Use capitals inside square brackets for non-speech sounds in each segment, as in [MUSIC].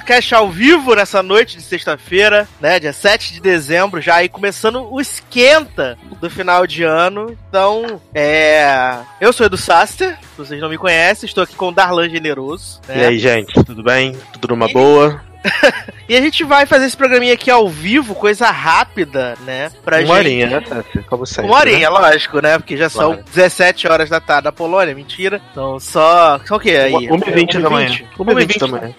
Logado Cash ao vivo nessa noite de sexta-feira, né? Dia 7 de dezembro, já aí começando o esquenta do final de ano. Então, é. Eu sou Edu Saster, se vocês não me conhecem, estou aqui com o Darlan Generoso. Né? E aí, gente, tudo bem? Tudo numa e... boa? [LAUGHS] e a gente vai fazer esse programinha aqui ao vivo, coisa rápida, né? Pra Uma gente... horinha, né, Tassi? Como sempre. Uma horinha, né? lógico, né? Porque já claro. são 17 horas da tarde na Polônia, mentira. Então só. Só o que aí? 1h20 da manhã. 1h20 da manhã.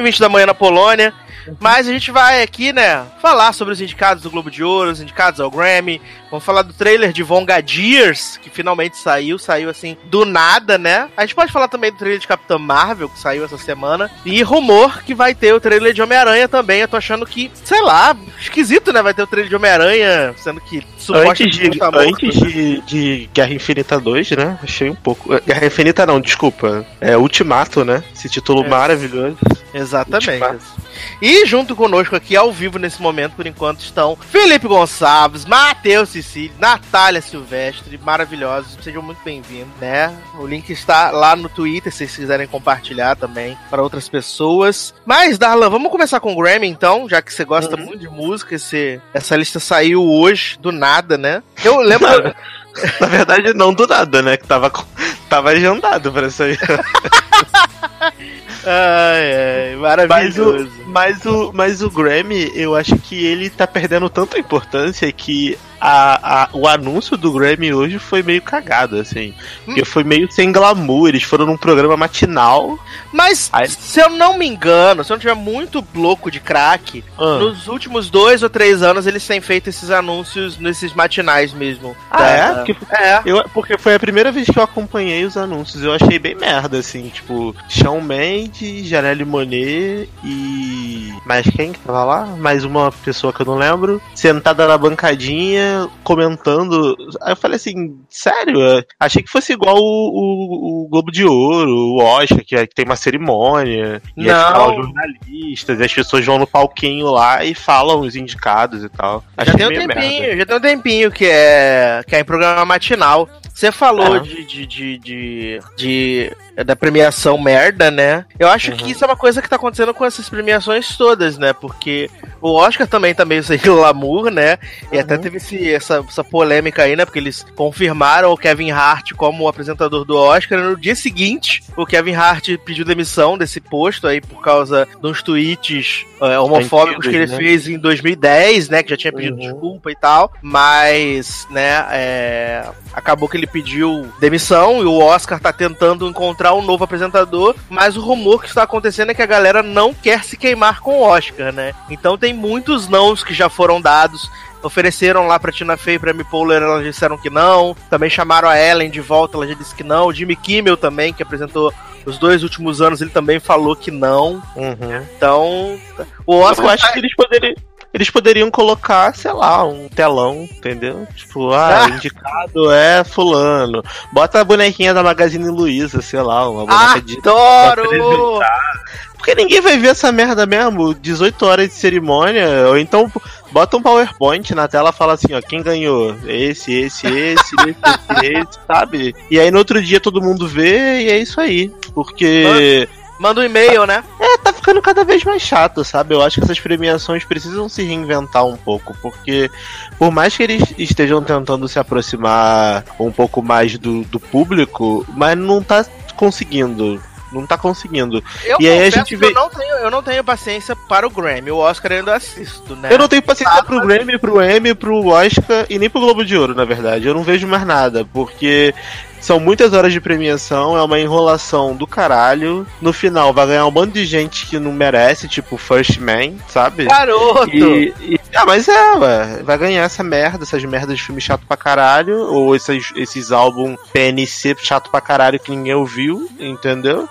1h20 da manhã na Polônia. Mas a gente vai aqui, né, falar sobre os indicados do Globo de Ouro, os indicados ao Grammy. Vamos falar do trailer de Vongadiers, que finalmente saiu, saiu assim do nada, né? A gente pode falar também do trailer de Capitã Marvel, que saiu essa semana. E rumor que vai ter o trailer de Homem-Aranha também. Eu tô achando que, sei lá, esquisito, né? Vai ter o trailer de Homem-Aranha, sendo que antes de, tá antes né? de, de, Guerra Infinita 2, né? Achei um pouco. Guerra Infinita não, desculpa. É Ultimato, né? Esse título é. maravilhoso. Exatamente. Ultimato. E junto conosco aqui ao vivo nesse momento, por enquanto, estão Felipe Gonçalves, Matheus Natália Silvestre, maravilhosos. Sejam muito bem-vindos, né? O link está lá no Twitter, se vocês quiserem compartilhar também para outras pessoas. Mas, Darlan, vamos começar com o Grammy então, já que você gosta uhum. muito de música. Esse, essa lista saiu hoje, do nada, né? Eu lembro. [LAUGHS] Na verdade, não do nada, né? Que tava, tava agendado pra sair. [LAUGHS] Ai, ai, maravilhoso. Mas o, mas o, Grammy, eu acho que ele tá perdendo tanta importância que a, a, o anúncio do Grammy hoje foi meio cagado, assim. Porque foi meio sem glamour. Eles foram num programa matinal. Mas, Aí... se eu não me engano, se eu não tiver muito louco de crack, ah. nos últimos dois ou três anos eles têm feito esses anúncios nesses matinais mesmo. Ah, da... é? Porque, é. Eu, porque foi a primeira vez que eu acompanhei os anúncios. Eu achei bem merda, assim. Tipo, Shawn Mendes, Janelle Monet e. Mais quem que tava lá? Mais uma pessoa que eu não lembro. Sentada na bancadinha comentando. Aí eu falei assim, sério? Achei que fosse igual o, o, o Globo de Ouro, o Oscar, que, é, que tem uma cerimônia, e Não. os jornalistas, e as pessoas vão no palquinho lá e falam os indicados e tal. já tem um tempinho, merda. já tem um tempinho que é, que é em programa matinal. Você falou de, de, de, de, de da premiação merda, né? Eu acho uhum. que isso é uma coisa que tá acontecendo com essas premiações todas, né? Porque o Oscar também tá meio sem [LAUGHS] glamour, né? E uhum. até teve esse, essa, essa polêmica aí, né? Porque eles confirmaram o Kevin Hart como apresentador do Oscar. No dia seguinte, o Kevin Hart pediu demissão desse posto aí por causa de uns tweets é, homofóbicos que ele né? fez em 2010, né? Que já tinha pedido uhum. desculpa e tal. Mas, né? É, acabou que ele pediu demissão e o Oscar tá tentando encontrar encontrar um novo apresentador, mas o rumor que está acontecendo é que a galera não quer se queimar com o Oscar, né? Então tem muitos nãos que já foram dados ofereceram lá pra Tina Fey e pra Amy Poehler, elas disseram que não. Também chamaram a Ellen de volta, ela já disse que não. O Jimmy Kimmel também, que apresentou os dois últimos anos, ele também falou que não. Uhum. Então, o Oscar. Eu acho tá... que eles poderiam. Eles poderiam colocar, sei lá, um telão, entendeu? Tipo, ah, ah. [LAUGHS] indicado é fulano. Bota a bonequinha da Magazine Luiza, sei lá, uma boneca Adoro! de. Porque ninguém vai ver essa merda mesmo. 18 horas de cerimônia, ou então bota um PowerPoint na tela e fala assim, ó, quem ganhou? Esse, esse, esse, esse, esse, [LAUGHS] esse, sabe? E aí no outro dia todo mundo vê e é isso aí. Porque. Manda um e-mail, né? É, tá ficando cada vez mais chato, sabe? Eu acho que essas premiações precisam se reinventar um pouco, porque por mais que eles estejam tentando se aproximar um pouco mais do, do público, mas não tá conseguindo não tá conseguindo. Eu e aí a gente vê... eu, não tenho, eu não tenho paciência para o Grammy. O Oscar eu ainda assisto, né? Eu não tenho paciência ah, pro. Grammy, pro Emmy, pro Oscar e nem pro Globo de Ouro, na verdade. Eu não vejo mais nada, porque são muitas horas de premiação, é uma enrolação do caralho. No final vai ganhar um bando de gente que não merece, tipo First Man, sabe? Garoto! E, e, ah, mas é, ué, vai ganhar essa merda, essas merdas de filme chato pra caralho, ou esses, esses álbum PNC chato pra caralho que ninguém ouviu, entendeu?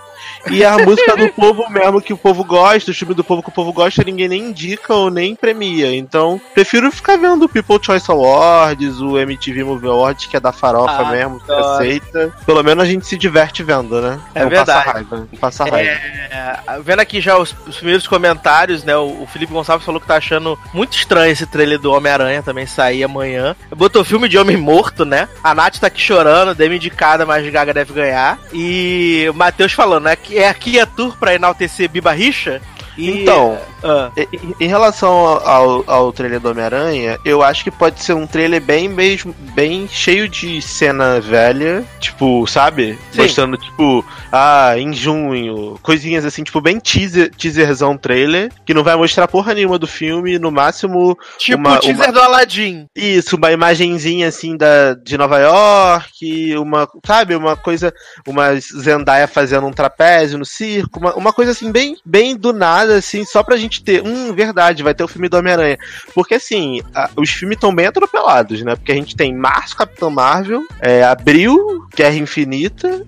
E a música do povo mesmo que o povo gosta, o filme do povo que o povo gosta, ninguém nem indica ou nem premia. Então, prefiro ficar vendo o People Choice Awards, o MTV Movie Awards, que é da farofa ah, mesmo, que aceita. Pelo menos a gente se diverte vendo, né? É não verdade. Passa raiva, não passa raiva. É, vendo aqui já os, os primeiros comentários, né? O, o, Felipe Gonçalves falou que tá achando muito estranho esse trailer do Homem-Aranha também sair amanhã. Botou filme de Homem Morto, né? A Nath tá aqui chorando, deu indicada, mas Gaga deve ganhar. E o Matheus falando, né? Que é aqui a tour pra enaltecer Biba Richa. E, então, uh, em, em, relação ao, ao trailer do Homem-Aranha, eu acho que pode ser um trailer bem mesmo, bem cheio de cena velha, tipo, sabe? Sim. Mostrando, tipo, ah, em junho, coisinhas assim, tipo, bem teaser, teaserzão trailer, que não vai mostrar porra nenhuma do filme, no máximo. Tipo uma, o teaser uma... do Aladdin. Isso, uma imagenzinha assim da, de Nova York, uma, sabe, uma coisa, uma Zendaya fazendo um trapézio no circo, uma, uma coisa assim, bem, bem do nada assim, só pra gente ter. Hum, verdade, vai ter o filme do Homem-Aranha. Porque assim, a, os filmes estão bem atropelados, né? Porque a gente tem março, Capitão Marvel, é, abril, Guerra Infinita,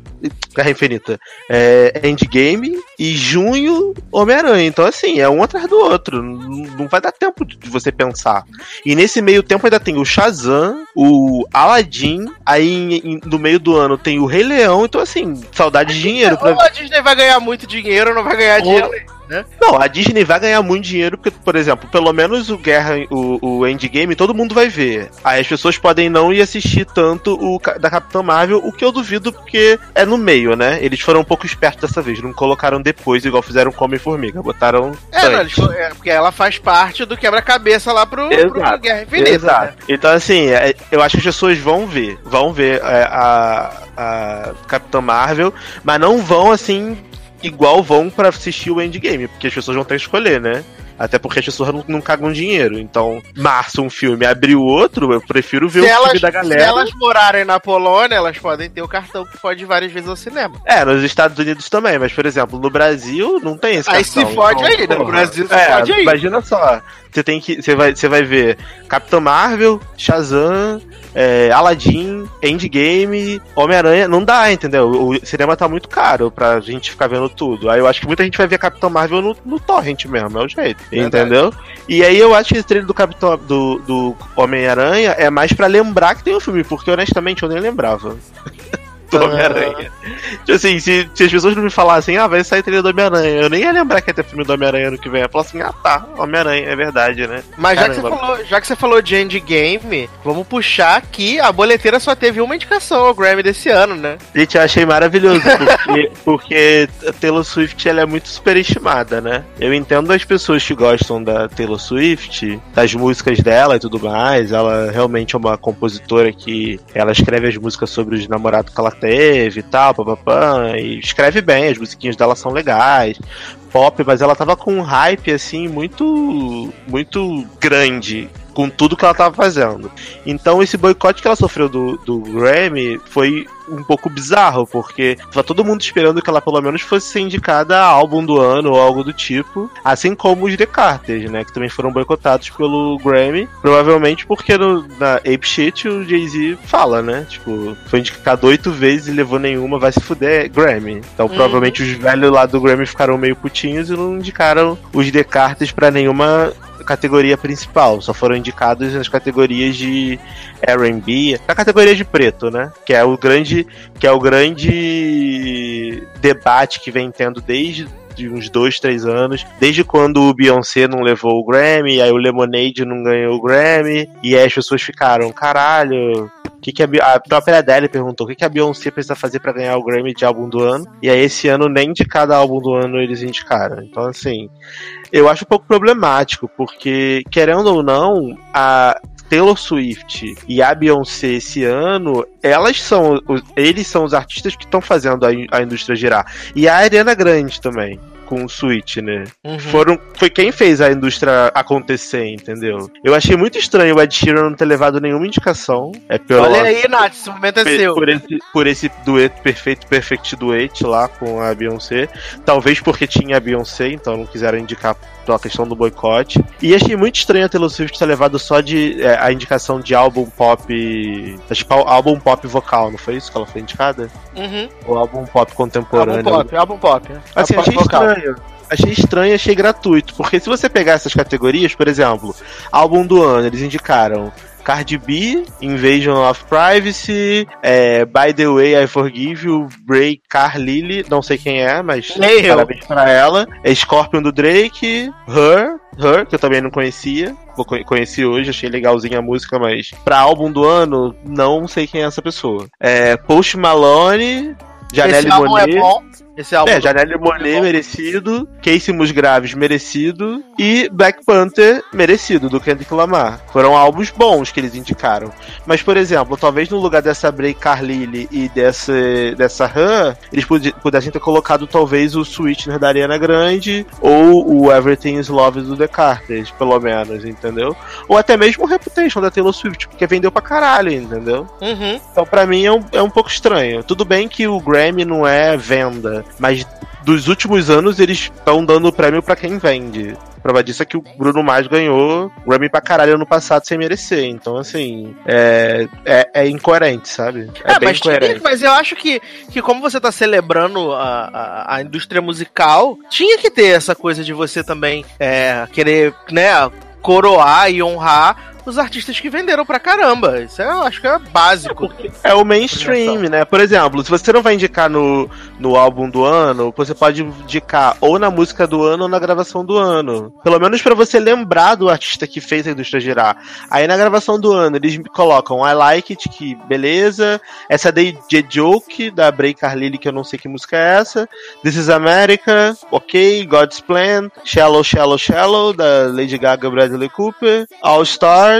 Guerra Infinita, é, Endgame e junho, Homem-Aranha. Então, assim, é um atrás do outro. Não, não vai dar tempo de você pensar. E nesse meio tempo ainda tem o Shazam, o Aladdin, aí no meio do ano tem o Rei Leão. Então, assim, saudade de dinheiro. Pra... Ou a Disney vai ganhar muito dinheiro não vai ganhar dinheiro né? Não, a Disney vai ganhar muito dinheiro, porque, por exemplo, pelo menos o Guerra, o, o Endgame, todo mundo vai ver. Aí as pessoas podem não ir assistir tanto o da Capitã Marvel, o que eu duvido, porque é no meio, né? Eles foram um pouco espertos dessa vez, não colocaram depois, igual fizeram com Homem-Formiga, botaram. É, não, eles, é, porque ela faz parte do quebra-cabeça lá pro, pro, Guerra Infinita. Exato. Né? Então, assim, é, eu acho que as pessoas vão ver, vão ver é, a, a Capitã Marvel, mas não vão, assim, igual vão para assistir o Endgame, porque as pessoas vão ter que escolher, né? Até porque as pessoas não, não cagam dinheiro. Então, março um filme, abril outro, eu prefiro ver se o elas, filme da galera. Se elas morarem na Polônia, elas podem ter o cartão que pode ir várias vezes ao cinema. É, nos Estados Unidos também, mas, por exemplo, no Brasil não tem esse aí cartão. Aí se fode então, aí, né? No Brasil se é, fode aí. Imagina só, você tem que. Você vai, você vai ver Capitão Marvel, Shazam, é, Aladdin, Endgame, Homem-Aranha. Não dá, entendeu? O cinema tá muito caro pra gente ficar vendo tudo. Aí eu acho que muita gente vai ver Capitão Marvel no, no Torrent mesmo, é o jeito. Verdade. Entendeu? E aí eu acho que esse trailer do Capitão do, do Homem-Aranha é mais para lembrar que tem um filme, porque honestamente eu nem lembrava. Do Homem-Aranha. Tipo assim, se, se, as pessoas não me falassem, ah, vai sair trilha do Homem-Aranha, eu nem ia lembrar que ia ter filme do Homem-Aranha no que vem. Eu falo assim, ah tá, Homem-Aranha, é verdade, né? Mas já que, você falou, já que você falou de Endgame, vamos puxar que a boleteira só teve uma indicação ao Grammy desse ano, né? Gente, eu achei maravilhoso, porque, [LAUGHS] porque a Taylor Swift ela é muito superestimada, né? Eu entendo as pessoas que gostam da Taylor Swift, das músicas dela e tudo mais, ela realmente é uma compositora que ela escreve as músicas sobre os namorados que ela teve e tal, e escreve bem, as musiquinhas dela são legais, pop, mas ela tava com um hype assim muito muito grande com tudo que ela tava fazendo. Então esse boicote que ela sofreu do, do Grammy foi um pouco bizarro, porque tava todo mundo esperando que ela pelo menos fosse ser indicada a álbum do ano ou algo do tipo, assim como os The Carters, né, que também foram boicotados pelo Grammy, provavelmente porque no, na Ape Shit o Jay-Z fala, né, tipo, foi indicado oito vezes e levou nenhuma, vai se fuder, Grammy. Então uhum. provavelmente os velhos lá do Grammy ficaram meio putinhos e não indicaram os The Carters pra nenhuma categoria principal, só foram indicados nas categorias de R&B, na categoria de preto, né? Que é o grande, que é o grande debate que vem tendo desde de uns dois, três anos, desde quando o Beyoncé não levou o Grammy, aí o Lemonade não ganhou o Grammy, e aí as pessoas ficaram, caralho, que, que a, a, própria Adele perguntou o que, que a Beyoncé precisa fazer para ganhar o Grammy de álbum do ano. E aí esse ano nem de cada álbum do ano eles indicaram. Então, assim, eu acho um pouco problemático, porque, querendo ou não, a Taylor Swift e a Beyoncé esse ano, elas são, eles são os artistas que estão fazendo a, a indústria girar. E a Ariana Grande também com o Switch, né? Uhum. Foram, foi quem fez a indústria acontecer, entendeu? Eu achei muito estranho o Ed Sheeran não ter levado nenhuma indicação. É pela, Olha aí, Nath, esse momento é seu. Por esse, por esse dueto perfeito, perfect duet lá com a Beyoncé. Talvez porque tinha a Beyoncé, então não quiseram indicar pela questão do boicote. E achei muito estranho a Taylor Swift ter levado só de é, a indicação de álbum pop. Tipo, álbum pop vocal, não foi isso que ela foi indicada? Uhum. O álbum pop contemporâneo. Álbum pop, álbum pop. Assim, álbum achei estranho. Achei estranho, achei gratuito. Porque se você pegar essas categorias, por exemplo, álbum do ano, eles indicaram Cardi B, Invasion of Privacy, é, By the Way, I Forgive You, Bray Carlile, não sei quem é, mas Nem eu. parabéns pra ela. É Scorpion do Drake, Her, Her, que eu também não conhecia. Conheci hoje, achei legalzinha a música, mas pra álbum do ano, não sei quem é essa pessoa. É, Post Malone, Janelle álbum Monáe. é bom. Esse álbum É, Janelle Monáe, bom. merecido. Casey Musgraves, merecido. E Black Panther, merecido, do Kendrick Lamar. Foram álbuns bons que eles indicaram. Mas, por exemplo, talvez no lugar dessa Bray Carlile e dessa, dessa Han, eles pudessem ter colocado talvez o Sweetener da Ariana Grande ou o Everything is Love do The Carters, pelo menos, entendeu? Ou até mesmo o Reputation da Taylor Swift, porque vendeu pra caralho, entendeu? Uhum. Então, pra mim, é um, é um pouco estranho. Tudo bem que o Grammy não é venda, mas dos últimos anos eles estão dando prêmio pra quem vende. Prova disso é que o Bruno Mars ganhou Grammy pra caralho ano passado sem merecer. Então, assim, é, é, é incoerente, sabe? É, É, mas, incoerente. mas eu acho que, que como você tá celebrando a, a, a indústria musical, tinha que ter essa coisa de você também é, querer, né, coroar e honrar os artistas que venderam pra caramba. Isso eu acho que é básico. É o mainstream, né? Por exemplo, se você não vai indicar no, no álbum do ano, você pode indicar ou na música do ano ou na gravação do ano. Pelo menos pra você lembrar do artista que fez a indústria girar. Aí na gravação do ano eles colocam I Like It, que beleza. Essa The Joke, da Bray Carlile, que eu não sei que música é essa. This is America, ok. God's Plan. Shallow, Shallow, Shallow, da Lady Gaga Bradley Cooper. All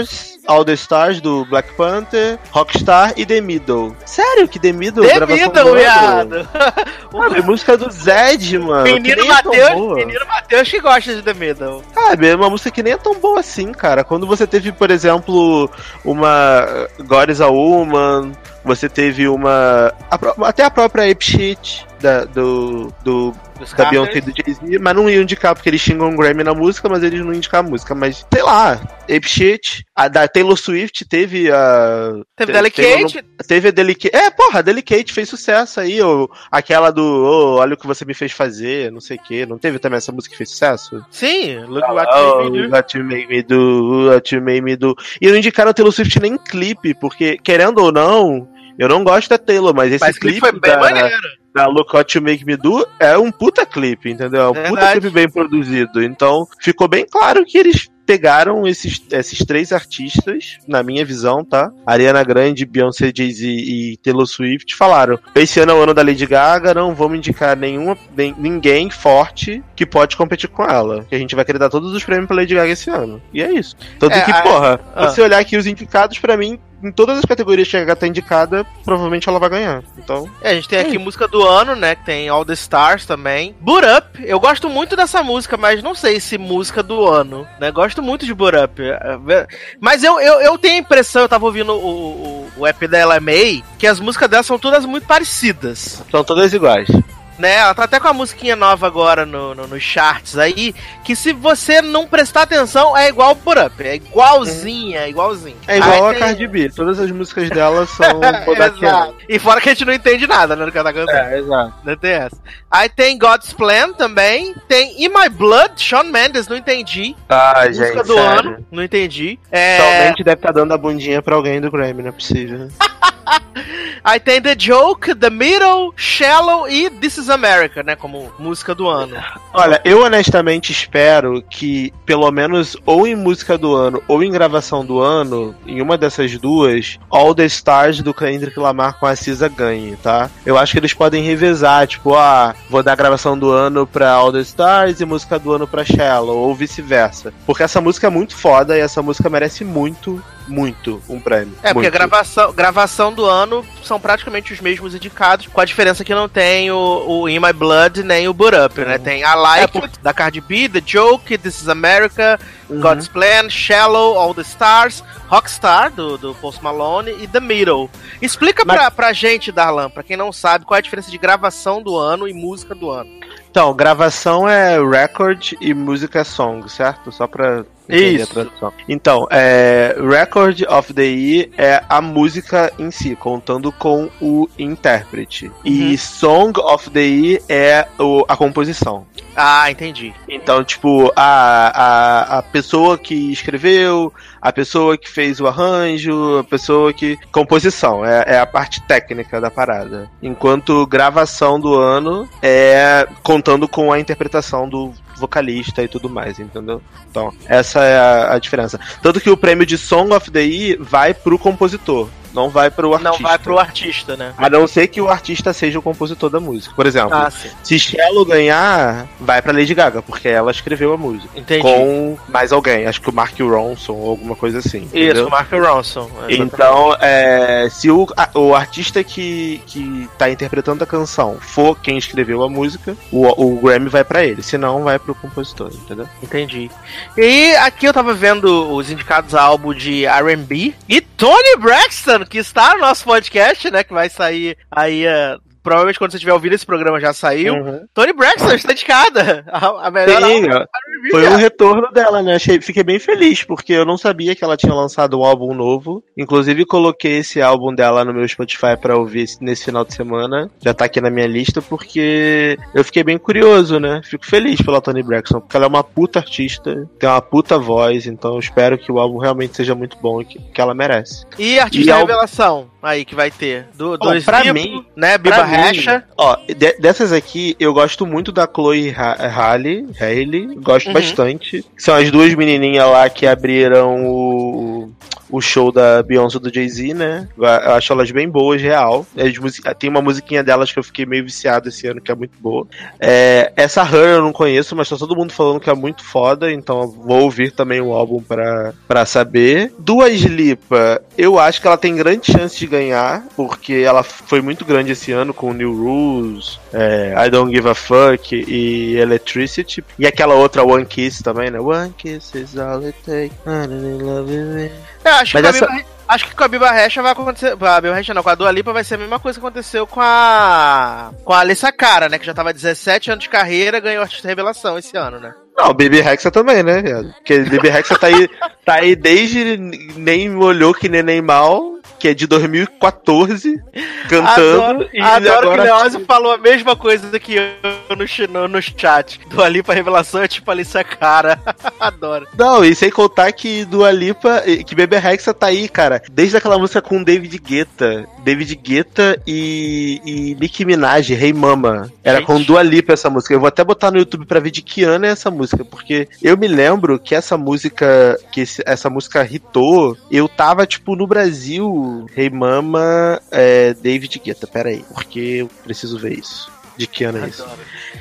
Stars. All the Stars do Black Panther, Rockstar e The Middle. Sério que The Middle? The Middle, viado! [LAUGHS] Sabe, música do Zed, mano. Menino é Matheus, menino Matheus que gosta de The Middle. Sabe, é uma música que nem é tão boa assim, cara. Quando você teve, por exemplo, uma God is a Woman, você teve uma. a até a própria Ape Shit da, do, do, Dos da. Beyoncé e do Jay-Z, mas não iam indicar porque eles xingam um Grammy na música, mas eles não iam indicar a música. Mas, sei lá, Ape Shit, a da Taylor Swift teve a. Teve Delicate, Teve a Delicate. É, porra, a Delicate fez sucesso aí, ou aquela do oh, Olha o que você me fez fazer, não sei o que. Não teve também essa música que fez sucesso? sim, Look What Oh, You what you made me do, what you made me do. E não indicaram a Taylor Swift nem clipe, porque, querendo ou não, eu não gosto da Taylor, mas esse Mas clipe clipe foi bem da, maneiro. da Look What You Make Me Do é um puta clipe, entendeu? É um puta Verdade. clipe bem produzido. Então, ficou bem claro que eles pegaram esses, esses três artistas, na minha visão, tá? Ariana Grande, Beyoncé, Jay-Z e Taylor Swift falaram: esse ano é o ano da Lady Gaga, não vamos indicar nenhuma, nem- ninguém forte que pode competir com ela. Que a gente vai querer dar todos os prêmios pra Lady Gaga esse ano. E é isso. Tanto É, que, a- porra, ah. você olhar aqui os indicados, pra mim, em todas as categorias que a Gaga tá indicada, provavelmente ela vai ganhar. Então. É, a gente tem aqui música do ano, né? Que tem All the Stars também. Boot Up, eu gosto muito dessa música, mas não sei se música do ano, né? Gosto muito de Boot Up. É, Mas eu, eu, eu tenho a impressão, eu tava ouvindo o, o, o EP da Ella May, que as músicas dela são todas muito parecidas. São todas iguais. Né? Ela tá até com a musiquinha nova agora no, no, nos charts aí, que se você não prestar atenção, é igual o Boot Up. É igualzinha, é igualzinho. É igual Aí a tem- Cardi B. Todas as músicas dela são [LAUGHS] Exato. E fora que a gente não entende nada, né, do que ela tá cantando. É, exato. Não tem essa. Aí tem God's Plan também. Tem In My Blood, Shawn Mendes, não entendi. Ah, Música do ano, não entendi. É... Somente deve estar dando a bundinha pra alguém do Grammy, não é possível. [LAUGHS] Aí tem The Joke, The Middle, Shallow e This Is America, né? Como música do ano. Olha, eu honestamente espero que, pelo menos, ou em música do ano, ou em gravação do ano, em uma dessas duas, All the Stars do Kendrick Lamar com a Cisa ganhe, tá? Eu acho que eles podem revezar, tipo, ah, vou dar gravação do ano pra All the Stars e música do ano pra Shallow, ou vice-versa. Porque essa música é muito foda e essa música merece muito, muito um prêmio. É, porque a Muito. gravação, gravação do ano são praticamente os mesmos indicados, com a diferença que não tem o, o In My Blood nem o Boot Up, né? Tem I Like É, It, da Cardi B, The Joke, This Is America, Uhum. God's Plan, Shallow, All the Stars, Rockstar, do, do Post Malone e The Middle. Explica Mas- pra, pra gente, Darlan, pra quem não sabe, qual é a diferença de gravação do ano e música do ano. Então, gravação é record e música é song, certo? Só pra isso. Então, é, Record of the Year é a música em si, contando com o intérprete. Uhum. E Song of the Year é o, a composição. Ah, entendi. Então, tipo, a, a, a pessoa que escreveu, a pessoa que fez o arranjo, a pessoa que. Composição, é, é a parte técnica da parada. Enquanto gravação do ano é contando com a interpretação do vocalista e tudo mais, entendeu? Então, essa é a, a diferença. Tanto que o prêmio de Song of the Year vai pro compositor não vai pro artista. Não vai pro artista, né? A não ser que o artista seja o compositor da música. Por exemplo, ah, se Shello ganhar, vai pra Lady Gaga, porque ela escreveu a música. Entendi. Com mais alguém, acho que o Mark Ronson ou alguma coisa assim. Isso, entendeu? o Mark Ronson. Então, é, se o, a, o artista que, que tá interpretando a canção for quem escreveu a música, o, o Grammy vai para ele, senão vai pro compositor, entendeu? Entendi. E aqui eu tava vendo os indicados a álbum de R&B e Tony Braxton que está no nosso podcast, né? Que vai sair aí uh, provavelmente quando você estiver ouvindo esse programa já saiu. Uhum. Tony Braxton está indicada. A, a melhor Sim, foi o retorno dela, né? Achei, fiquei bem feliz, porque eu não sabia que ela tinha lançado um álbum novo. Inclusive, coloquei esse álbum dela no meu Spotify para ouvir nesse final de semana. Já tá aqui na minha lista, porque eu fiquei bem curioso, né? Fico feliz pela Tony Braxton, porque ela é uma puta artista, tem uma puta voz, então eu espero que o álbum realmente seja muito bom e que, que ela merece. E artista e revelação aí que vai ter? Do, do pra mim, né? Biba Recha. Ó, de, dessas aqui, eu gosto muito da Chloe Halle, Halle gosto uhum. bastante. São as duas menininhas lá que abriram o o show da Beyoncé do Jay-Z, né? Eu acho elas bem boas, real. Tem uma musiquinha delas que eu fiquei meio viciado esse ano, que é muito boa. É, essa Her eu não conheço, mas tá todo mundo falando que é muito foda, então vou ouvir também o álbum pra, pra saber. Duas Lipa, eu acho que ela tem grande chance de ganhar, porque ela foi muito grande esse ano com New Rules, é, I Don't Give a Fuck e Electricity. E aquela outra One Kiss também, né? One Kiss is all it takes. I love you. É, acho, que essa... Biba, acho que com a Biba Recha vai acontecer. A Biba Recha não, com a Dua Lipa vai ser a mesma coisa que aconteceu com a. Com a Alissa Cara, né? Que já tava 17 anos de carreira, ganhou artista revelação esse ano, né? Não, o Baby Rexa também, né, viado? Porque o Baby Rexa tá aí, [LAUGHS] tá aí desde nem olhou que nem, nem mal que é de 2014, cantando. Adoro, e adoro agora... que Leózio falou a mesma coisa que eu no, no, no chat. Do Alipa Revelação é tipo Alicia Cara. [LAUGHS] adoro. Não, e sem contar que do Alipa, que Bebê Rexa tá aí, cara. Desde aquela música com David Guetta. David Guetta e, e Nicki Minaj, Rei hey Mama. Era Gente. com Dua Lipa essa música. Eu vou até botar no YouTube pra ver de que ano é essa música, porque eu me lembro que essa música, que esse, essa música hitou, eu tava, tipo, no Brasil Rei hey Mama, é, David Guetta. Pera aí, porque eu preciso ver isso. De que ano é isso?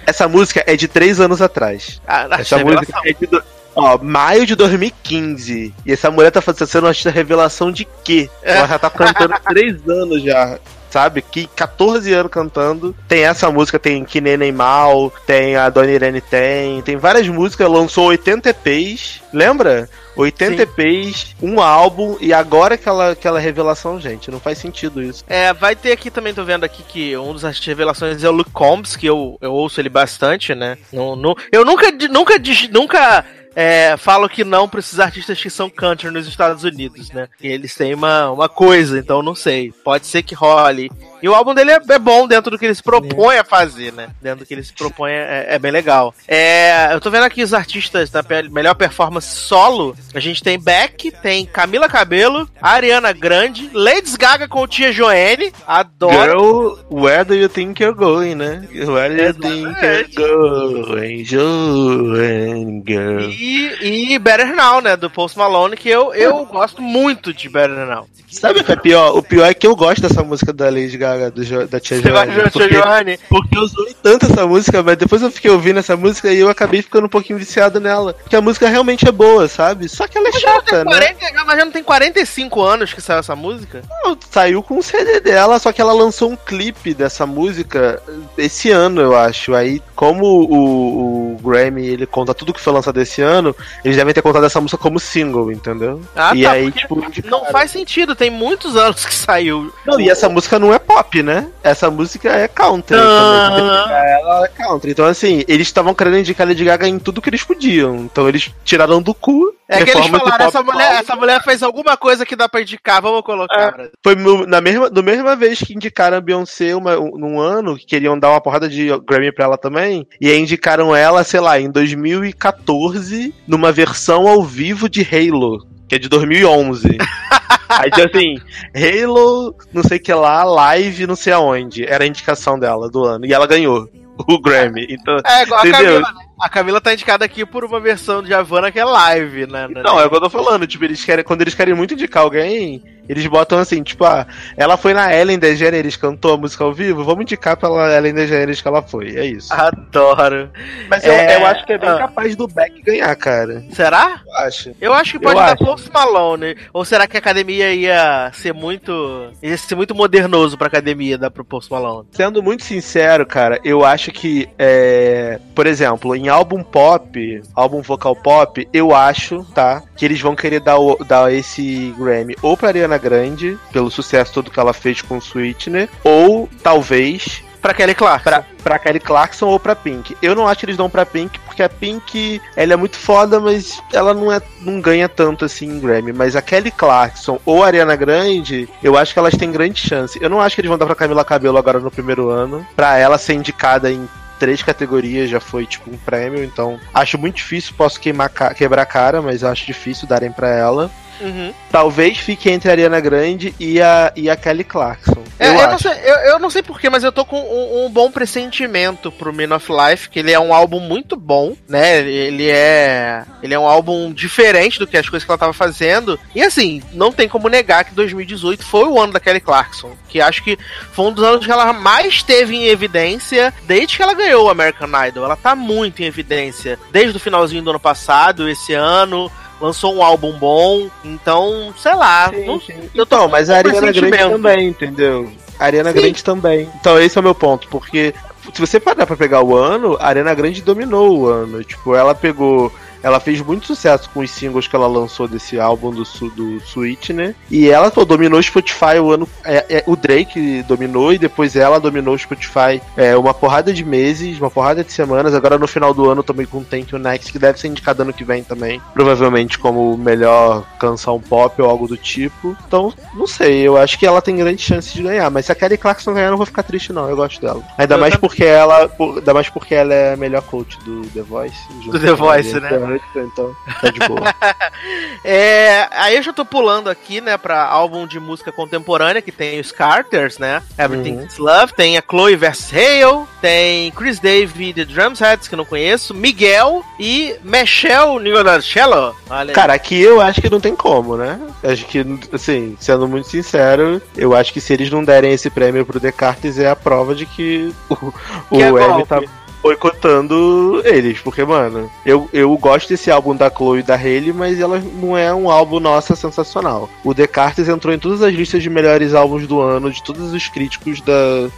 Essa música é de três anos atrás. Ah, essa música é de. Do... Ó, maio de 2015. E essa mulher tá fazendo uma revelação de quê? Ela já tá cantando há três anos já sabe? Que 14 anos cantando. Tem essa música, tem Que Nem Mal, tem a Dona Irene Tem, tem várias músicas, lançou 80 EPs, lembra? 80 Sim. EPs, um álbum, e agora aquela, aquela revelação, gente, não faz sentido isso. É, vai ter aqui também, tô vendo aqui que um dos revelações é o Luke Combs, que eu, eu ouço ele bastante, né? No, no, eu nunca, nunca, nunca é, falam que não para esses artistas que são country nos Estados Unidos, né? E eles têm uma, uma coisa, então não sei. Pode ser que role. E o álbum dele é, é bom dentro do que ele se propõe a fazer, né? Dentro do que ele se propõe é, é bem legal. É, eu tô vendo aqui os artistas da melhor performance solo. A gente tem Beck, tem Camila Cabelo, Ariana Grande, Lady Gaga com o Tia Joanne. Adoro. Girl, where do you think you're going, né? Where do you think you're going, Joanne, girl? E, e Better Now, né? Do Post Malone, que eu, eu gosto muito de Better Now. Sabe o que é pior? O pior é que eu gosto dessa música da Lady Gaga, do jo da Tia Joanne. Porque, Joanne? porque eu zoei tanto essa música, mas depois eu fiquei ouvindo essa música e eu acabei ficando um pouquinho viciado nela. Porque a música realmente é boa, sabe? Só que ela é mas chata, 40, né? Mas já não tem 45 anos que saiu essa música? Não, saiu com o CD dela, só que ela lançou um clipe dessa música esse ano, eu acho. Aí como o, o Grammy ele conta tudo que foi lançado esse ano, eles devem ter contado essa música como single, entendeu? Ah, e tá, aí, tipo, não faz sentido, tem muitos anos que saiu. Não, e essa música não é pop, né? Essa música é country. Ah. Ela é country. Então, assim, eles estavam querendo indicar Lady Gaga em tudo que eles podiam. Então, eles tiraram do cu. É que eles falaram, essa mulher, essa mulher fez alguma coisa que dá pra indicar, vamos colocar. É, foi na mesma, na mesma vez que indicaram a Beyoncé uma, um, num ano, que queriam dar uma porrada de Grammy pra ela também, e aí indicaram ela, sei lá, em 2014, numa versão ao vivo de Halo, que é de 2011. [LAUGHS] Aí tinha assim, Halo, não sei o que lá, live, não sei aonde. Era a indicação dela do ano. E ela ganhou o Grammy. Então, é, igual entendeu? a Camila, né? A Camila tá indicada aqui por uma versão de Havana que é live, né? Não, é o que eu tô falando. Tipo, eles querem, quando eles querem muito indicar alguém, eles botam assim, tipo, ah, ela foi na Ellen DeGeneres, cantou a música ao vivo, vamos indicar pela Ellen DeGeneres que ela foi, é isso. Adoro. Mas é... eu, eu, acho que é bem ah. capaz do Beck ganhar, cara. Será? Eu acho. Eu acho que pode eu dar Post Malone. Ou será que a academia ia ser muito. ia ser muito modernoso pra academia dar pro Post Malone? Sendo muito sincero, cara, eu acho que, é... por exemplo, em álbum pop, álbum vocal pop, eu acho, tá, que eles vão querer dar, o, dar esse Grammy ou pra Ariana Grande, pelo sucesso todo que ela fez com o Sweetener, ou talvez Pra Kelly Clarkson. Pra, pra Kelly Clarkson ou pra Pink. Eu não acho que eles dão pra Pink, porque a Pink, ela é muito foda, mas ela não, é, não ganha tanto assim em Grammy. Mas a Kelly Clarkson ou a Ariana Grande, eu acho que elas têm grande chance. Eu não acho que eles vão dar pra Camila Cabelo agora no primeiro ano, pra ela ser indicada em três categorias já foi tipo um prêmio, então acho muito difícil, posso queimar quebrar a cara, mas acho difícil darem para ela. Uhum. Talvez fique entre a Ariana Grande e a, e a Kelly Clarkson. É, eu, eu, não sei, eu, eu, não sei porquê, mas eu tô com um, um, bom pressentimento pro Men of Life, que ele é um álbum muito bom, né? Ele é. Ele é um álbum diferente do que as coisas que ela tava fazendo. E assim, não tem como negar que 2018 foi o ano da Kelly Clarkson. Que acho que foi um dos anos que ela mais teve em evidência desde que ela ganhou o American Idol. Ela tá muito em evidência. Desde o finalzinho do ano passado, esse ano lançou um álbum bom, então, sei lá. Sim, não, sim. Eu tô, então, mas a Ariana Grande também, entendeu? A Ariana sim. Grande também. Então esse é o meu ponto, porque se você parar pra pegar o ano, a Ariana Grande dominou o ano. Tipo, ela pegou ela fez muito sucesso com os singles que ela lançou desse álbum do, do Switch, né? E ela pô, dominou o Spotify o ano. É, é, o Drake dominou e depois ela dominou o Spotify é, uma porrada de meses, uma porrada de semanas. Agora no final do ano também com Thank You Next, que deve ser indicado ano que vem também. Provavelmente como melhor canção pop ou algo do tipo. Então, não sei, eu acho que ela tem grande chance de ganhar. Mas se a Kelly Clarkson ganhar, eu não vou ficar triste, não. Eu gosto dela. Ainda eu mais também. porque ela. Ainda mais porque ela é a melhor coach do The Voice. Do The Voice, né? Então tá de boa. [LAUGHS] é, aí eu já tô pulando aqui, né, pra álbum de música contemporânea, que tem os Carters, né? Everything's uhum. Love, tem a Chloe vs. Hale, tem Chris David The Drumheads, que eu não conheço, Miguel e Michelle Nigodarcello. Cara, aqui eu acho que não tem como, né? Acho que, assim, sendo muito sincero, eu acho que se eles não derem esse prêmio pro Descartes é a prova de que o, o que é tá boicotando eles, porque, mano, eu, eu gosto desse álbum da Chloe e da Hayley, mas ela não é um álbum nossa sensacional. O Descartes entrou em todas as listas de melhores álbuns do ano de todos os críticos da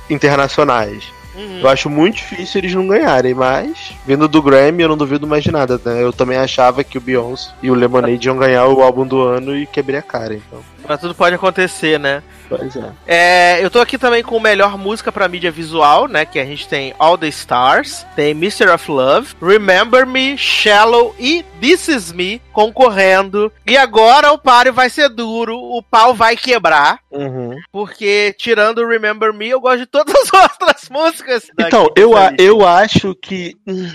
internacionais. Uhum. Eu acho muito difícil eles não ganharem, mas vindo do Grammy eu não duvido mais de nada, né? Eu também achava que o Beyoncé e o Lemonade iam ganhar o álbum do ano e quebrei a cara, então. Mas tudo pode acontecer, né? Pois é. é. Eu tô aqui também com melhor música pra mídia visual, né? Que a gente tem All the Stars, tem Mystery of Love, Remember Me, Shallow e This Is Me concorrendo. E agora o páreo vai ser duro, o pau vai quebrar. Uhum. Porque, tirando Remember Me, eu gosto de todas as [LAUGHS] outras músicas. Então, eu, eu acho que. Hum,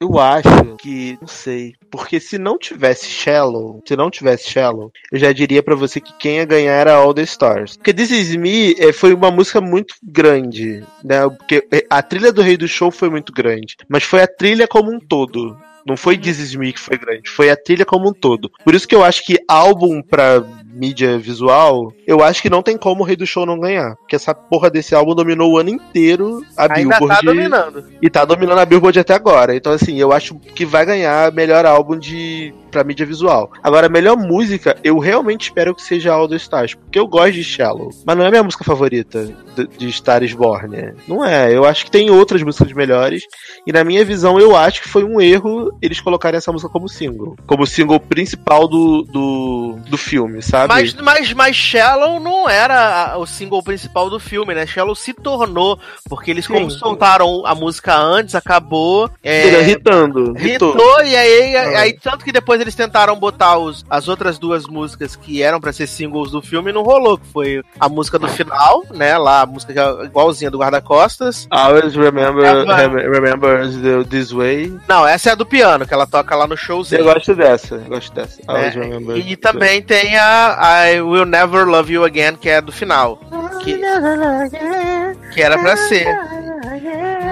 eu acho que, não sei, porque se não tivesse Shallow, se não tivesse Shallow, eu já diria para você que quem ia ganhar era All the Stars. Porque This Is Me é, foi uma música muito grande, né? Porque a trilha do Rei do Show foi muito grande, mas foi a trilha como um todo. Não foi This Is Me que foi grande, foi a trilha como um todo. Por isso que eu acho que álbum pra mídia visual, eu acho que não tem como o Rei do Show não ganhar. Porque essa porra desse álbum dominou o ano inteiro a Ainda Billboard. Tá dominando. E tá dominando a Billboard até agora. Então, assim, eu acho que vai ganhar melhor álbum de pra mídia visual. Agora, a melhor música, eu realmente espero que seja All the Stars, porque eu gosto de Shallow, mas não é minha música favorita de, de Star is Born. Né? Não é, eu acho que tem outras músicas melhores, e na minha visão, eu acho que foi um erro eles colocarem essa música como single, como single principal do, do, do filme, sabe? Mas, mas, mas Shallow não era o single principal do filme, né? Shallow se tornou, porque eles, Sim. como soltaram a música antes, acabou. É, irritando. Irritou, e aí, ah. aí, tanto que depois eles tentaram botar os, as outras duas músicas que eram para ser singles do filme e não rolou, que foi a música do final, né? Lá, a música é igualzinha do guarda-costas. Always remember, é, remember this way. Não, essa é a do piano, que ela toca lá no showzinho. Eu gosto dessa, eu gosto dessa. É, e também tem a I Will Never Love You Again, que é do final. Que, que era pra ser.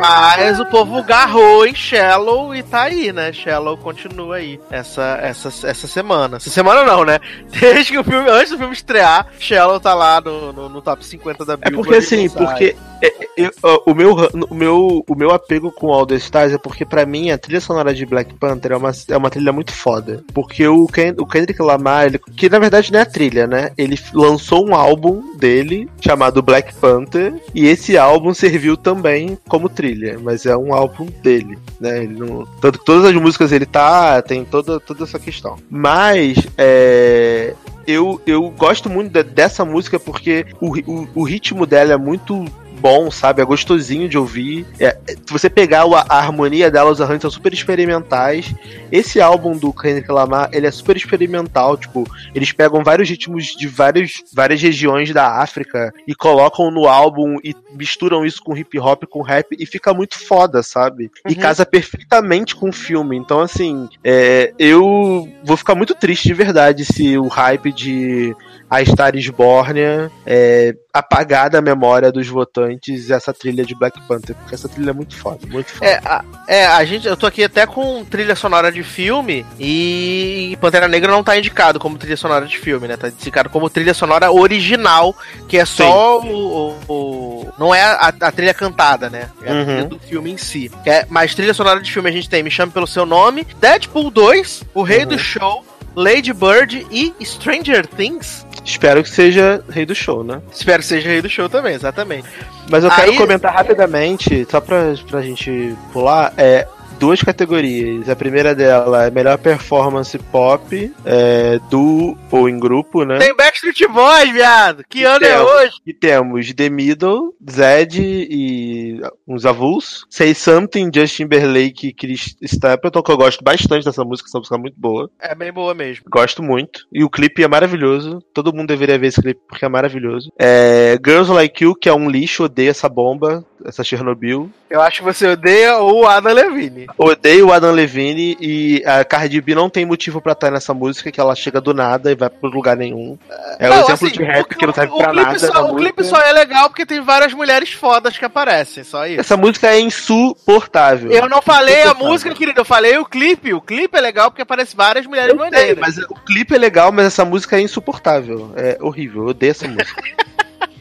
Mas o povo garrou em Shallow e tá aí, né? Shallow continua aí essa, essa, essa semana. Essa semana não, né? [LAUGHS] Desde que o filme, antes do filme estrear, Shallow tá lá no, no, no top 50 da Billboard. É porque assim, porque é, eu, o, meu, o, meu, o meu apego com All the Stars é porque pra mim a trilha sonora de Black Panther é uma, é uma trilha muito foda. Porque o, Ken, o Kendrick Lamar, ele, que na verdade não é a trilha, né? Ele lançou um álbum dele chamado Black Panther e esse álbum serviu também como trilha mas é um álbum dele, né? Ele não, tanto que todas as músicas ele tá, tem toda, toda essa questão. Mas é, eu, eu gosto muito de, dessa música porque o, o, o ritmo dela é muito bom, sabe? É gostosinho de ouvir. É, se você pegar a, harmonia dela, os arranjos são super experimentais. Esse álbum do Kendrick Lamar, ele é super experimental, tipo, eles pegam vários ritmos de vários, várias regiões da África e colocam no álbum e misturam isso com hip hop, com rap e fica muito foda, sabe? Uhum. E casa perfeitamente com o filme. Então, assim, é, eu vou ficar muito triste de verdade se o hype de a Star is Born é, apagar da memória dos votantes essa trilha de Black Panther, porque essa trilha é muito foda, muito foda. É, a, é, a gente, eu tô aqui até com trilha sonora de filme e Pantera Negra não tá indicado como trilha sonora de filme, né? Tá indicado como trilha sonora original, que é só o, o, o, não é a, a, trilha cantada, né? É a uhum. trilha do filme em si. É, mas trilha sonora de filme a gente tem Me Chame Pelo Seu Nome, Deadpool 2, O Rei uhum. do Show, Lady Bird e Stranger Things. Espero que seja rei do show, né? Espero que seja rei do show também, exatamente. Mas eu quero Aí... comentar rapidamente, só pra, pra gente pular, é duas categorias. A primeira dela é melhor performance pop é, do ou em grupo, né? Tem Backstreet Boys, viado! Que e ano é temos, é hoje? E temos The Middle, Zed e uns avulsos. Say Something, Justin Timberlake e Chris Stapleton, que eu gosto bastante dessa música, essa música é muito boa. É bem boa mesmo. Gosto muito. E o clipe é maravilhoso. Todo mundo deveria ver esse clipe porque é maravilhoso. É, Girls Like You, que é um lixo, odeio essa bomba, essa Chernobyl. Eu acho que você odeia o Adam Levine. Odeio o Adam Levine e a Cardi B não tem motivo para estar nessa música, que ela chega do nada e vai pro lugar nenhum. É não, um exemplo assim, de rap o, que não serve pra nada. Só, o clipe só é legal porque tem várias mulheres fodas que aparecem, só isso. Essa música é insuportável. Eu não falei a música, querido, eu falei o clipe. O clipe é legal porque aparece várias mulheres maneiras. Mas o clipe é legal, mas essa música é insuportável. É horrível, eu odeio essa música. [LAUGHS]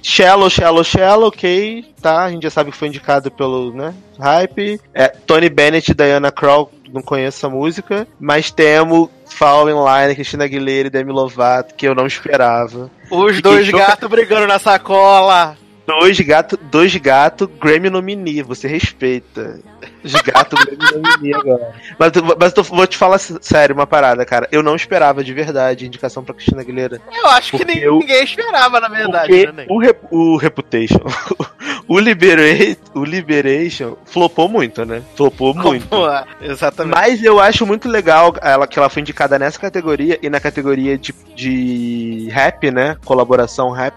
Shallow, Shallow, Shallow, ok, tá? A gente já sabe que foi indicado pelo, né, hype. É, Tony Bennett e Diana Krall, não conheço a música, mas temos Fall in Line, Cristina Aguilera e Demi Lovato, que eu não esperava. Os dois gatos brigando na sacola. Dois gatos, dois gato, Grammy nominee, você respeita. De gato Grammy agora. Mas, mas tô, vou te falar sério uma parada, cara. Eu não esperava de verdade indicação pra Cristina Aguilera. Eu acho que ninguém, eu, ninguém esperava, na verdade. Né, o, Rep, o Reputation, [LAUGHS] o, Liberate, o Liberation flopou muito, né? Flopou muito. Exatamente. Mas eu acho muito legal ela, que ela foi indicada nessa categoria e na categoria de, de rap, né? Colaboração rap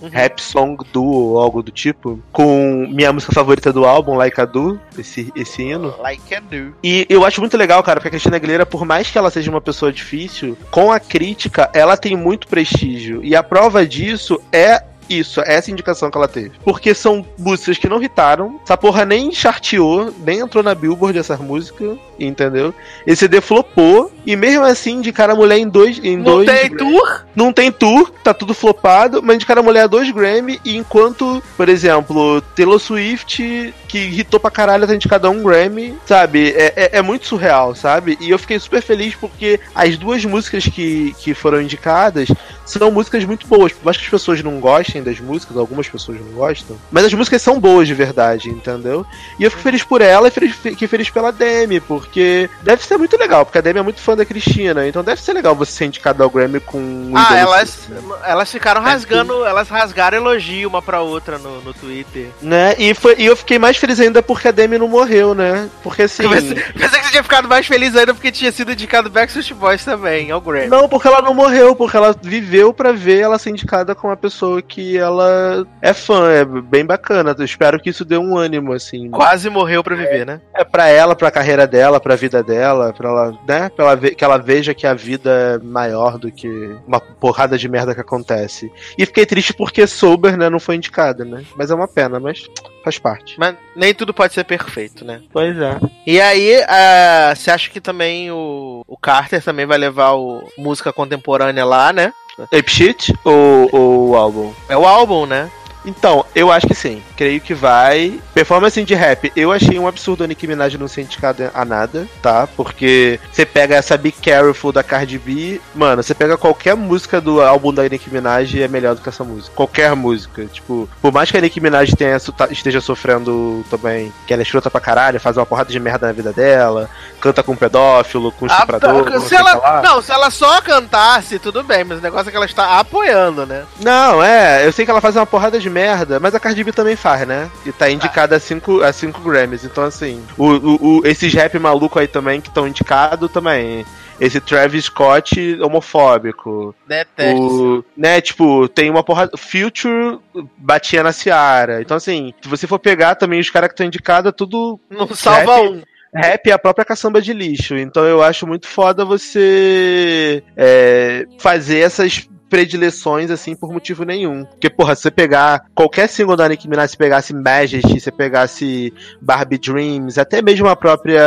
uhum. rap song duo ou algo do tipo, com minha música favorita do álbum, Like a Do, esse, esse hino. Like a Do. E eu acho muito legal, cara, porque a Cristina Aguilera, por mais que ela seja uma pessoa difícil, com a crítica, ela tem muito prestígio. E a prova disso é isso, essa indicação que ela teve. Porque são músicas que não hitaram, essa porra nem charteou, nem entrou na Billboard essa música, entendeu? Esse CD flopou, e mesmo assim indicaram a mulher em dois. Em Não dois tem tour? não tem tour, tá tudo flopado, mas indicaram a mulher a dois Grammy, e enquanto, por exemplo, Taylor Swift, que hitou pra caralho, tá indicada a um Grammy, sabe? É, é, é muito surreal, sabe? E eu fiquei super feliz porque as duas músicas que, que foram indicadas são músicas muito boas. Por mais que as pessoas não gostem das músicas, algumas pessoas não gostam, mas as músicas são boas de verdade, entendeu? E eu fico feliz por ela e feliz, fiquei feliz pela Demi, porque deve ser muito legal, porque a Demi é muito fã da Cristina, então deve ser legal você ser indicado ao Grammy com um Ah, elas, elas ficaram rasgando, elas rasgaram elogio uma pra outra no, no Twitter. Né? E, foi, e eu fiquei mais feliz ainda porque a Demi não morreu, né? Porque assim. Eu pensei, pensei que você tinha ficado mais feliz ainda porque tinha sido indicado Backstreet Boys também, ao Grammy. Não, porque ela não morreu, porque ela viveu pra ver ela ser indicada com uma pessoa que ela é fã, é bem bacana. Eu espero que isso dê um ânimo, assim. Quase morreu pra viver, né? É pra ela, pra carreira dela, pra vida dela, pra ela, né? Pra ela ver, que ela veja que a vida é maior do que uma porrada de merda que acontece. E fiquei triste porque Sober, né, não foi indicada, né? Mas é uma pena, mas faz parte. Mas nem tudo pode ser perfeito, né? Pois é. E aí, ah, você acha que também o, o Carter também vai levar o música contemporânea lá, né? Ape Shit ou, ou o álbum? É o álbum, né? Então, eu acho que sim. Creio que vai. Performance de rap, eu achei um absurdo a Nicki Minaj não ser indicada a nada, tá? Porque você pega essa Be Careful da Cardi B, mano, você pega qualquer música do álbum da Nicki Minaj e é melhor do que essa música. Qualquer música. Tipo, por mais que a Nicki Minaj tenha, esteja sofrendo também, que ela é escrota pra caralho, faz uma porrada de merda na vida dela, canta com um pedófilo, com um estuprador. Ah, se ela, não, se ela só cantasse, tudo bem, mas o negócio é que ela está apoiando, né? Não, é, eu sei que ela faz uma porrada de merda, mas a Cardi B também faz, né? E tá indicada a 5 a cinco Grammys. Então, assim, o, o, o, esses rap maluco aí também que estão indicados também. Esse Travis Scott homofóbico. Detesto. O, né, tipo, tem uma porrada. Future batia na Ciara. Então, assim, se você for pegar também os caras que estão indicados, é tudo. Não salva rap, um. Rap é a própria caçamba de lixo. Então eu acho muito foda você é, fazer essas predileções, assim, por motivo nenhum. Porque, porra, se você pegar qualquer single da Nicki Minaj, se pegasse Majesty, se pegasse Barbie Dreams, até mesmo a própria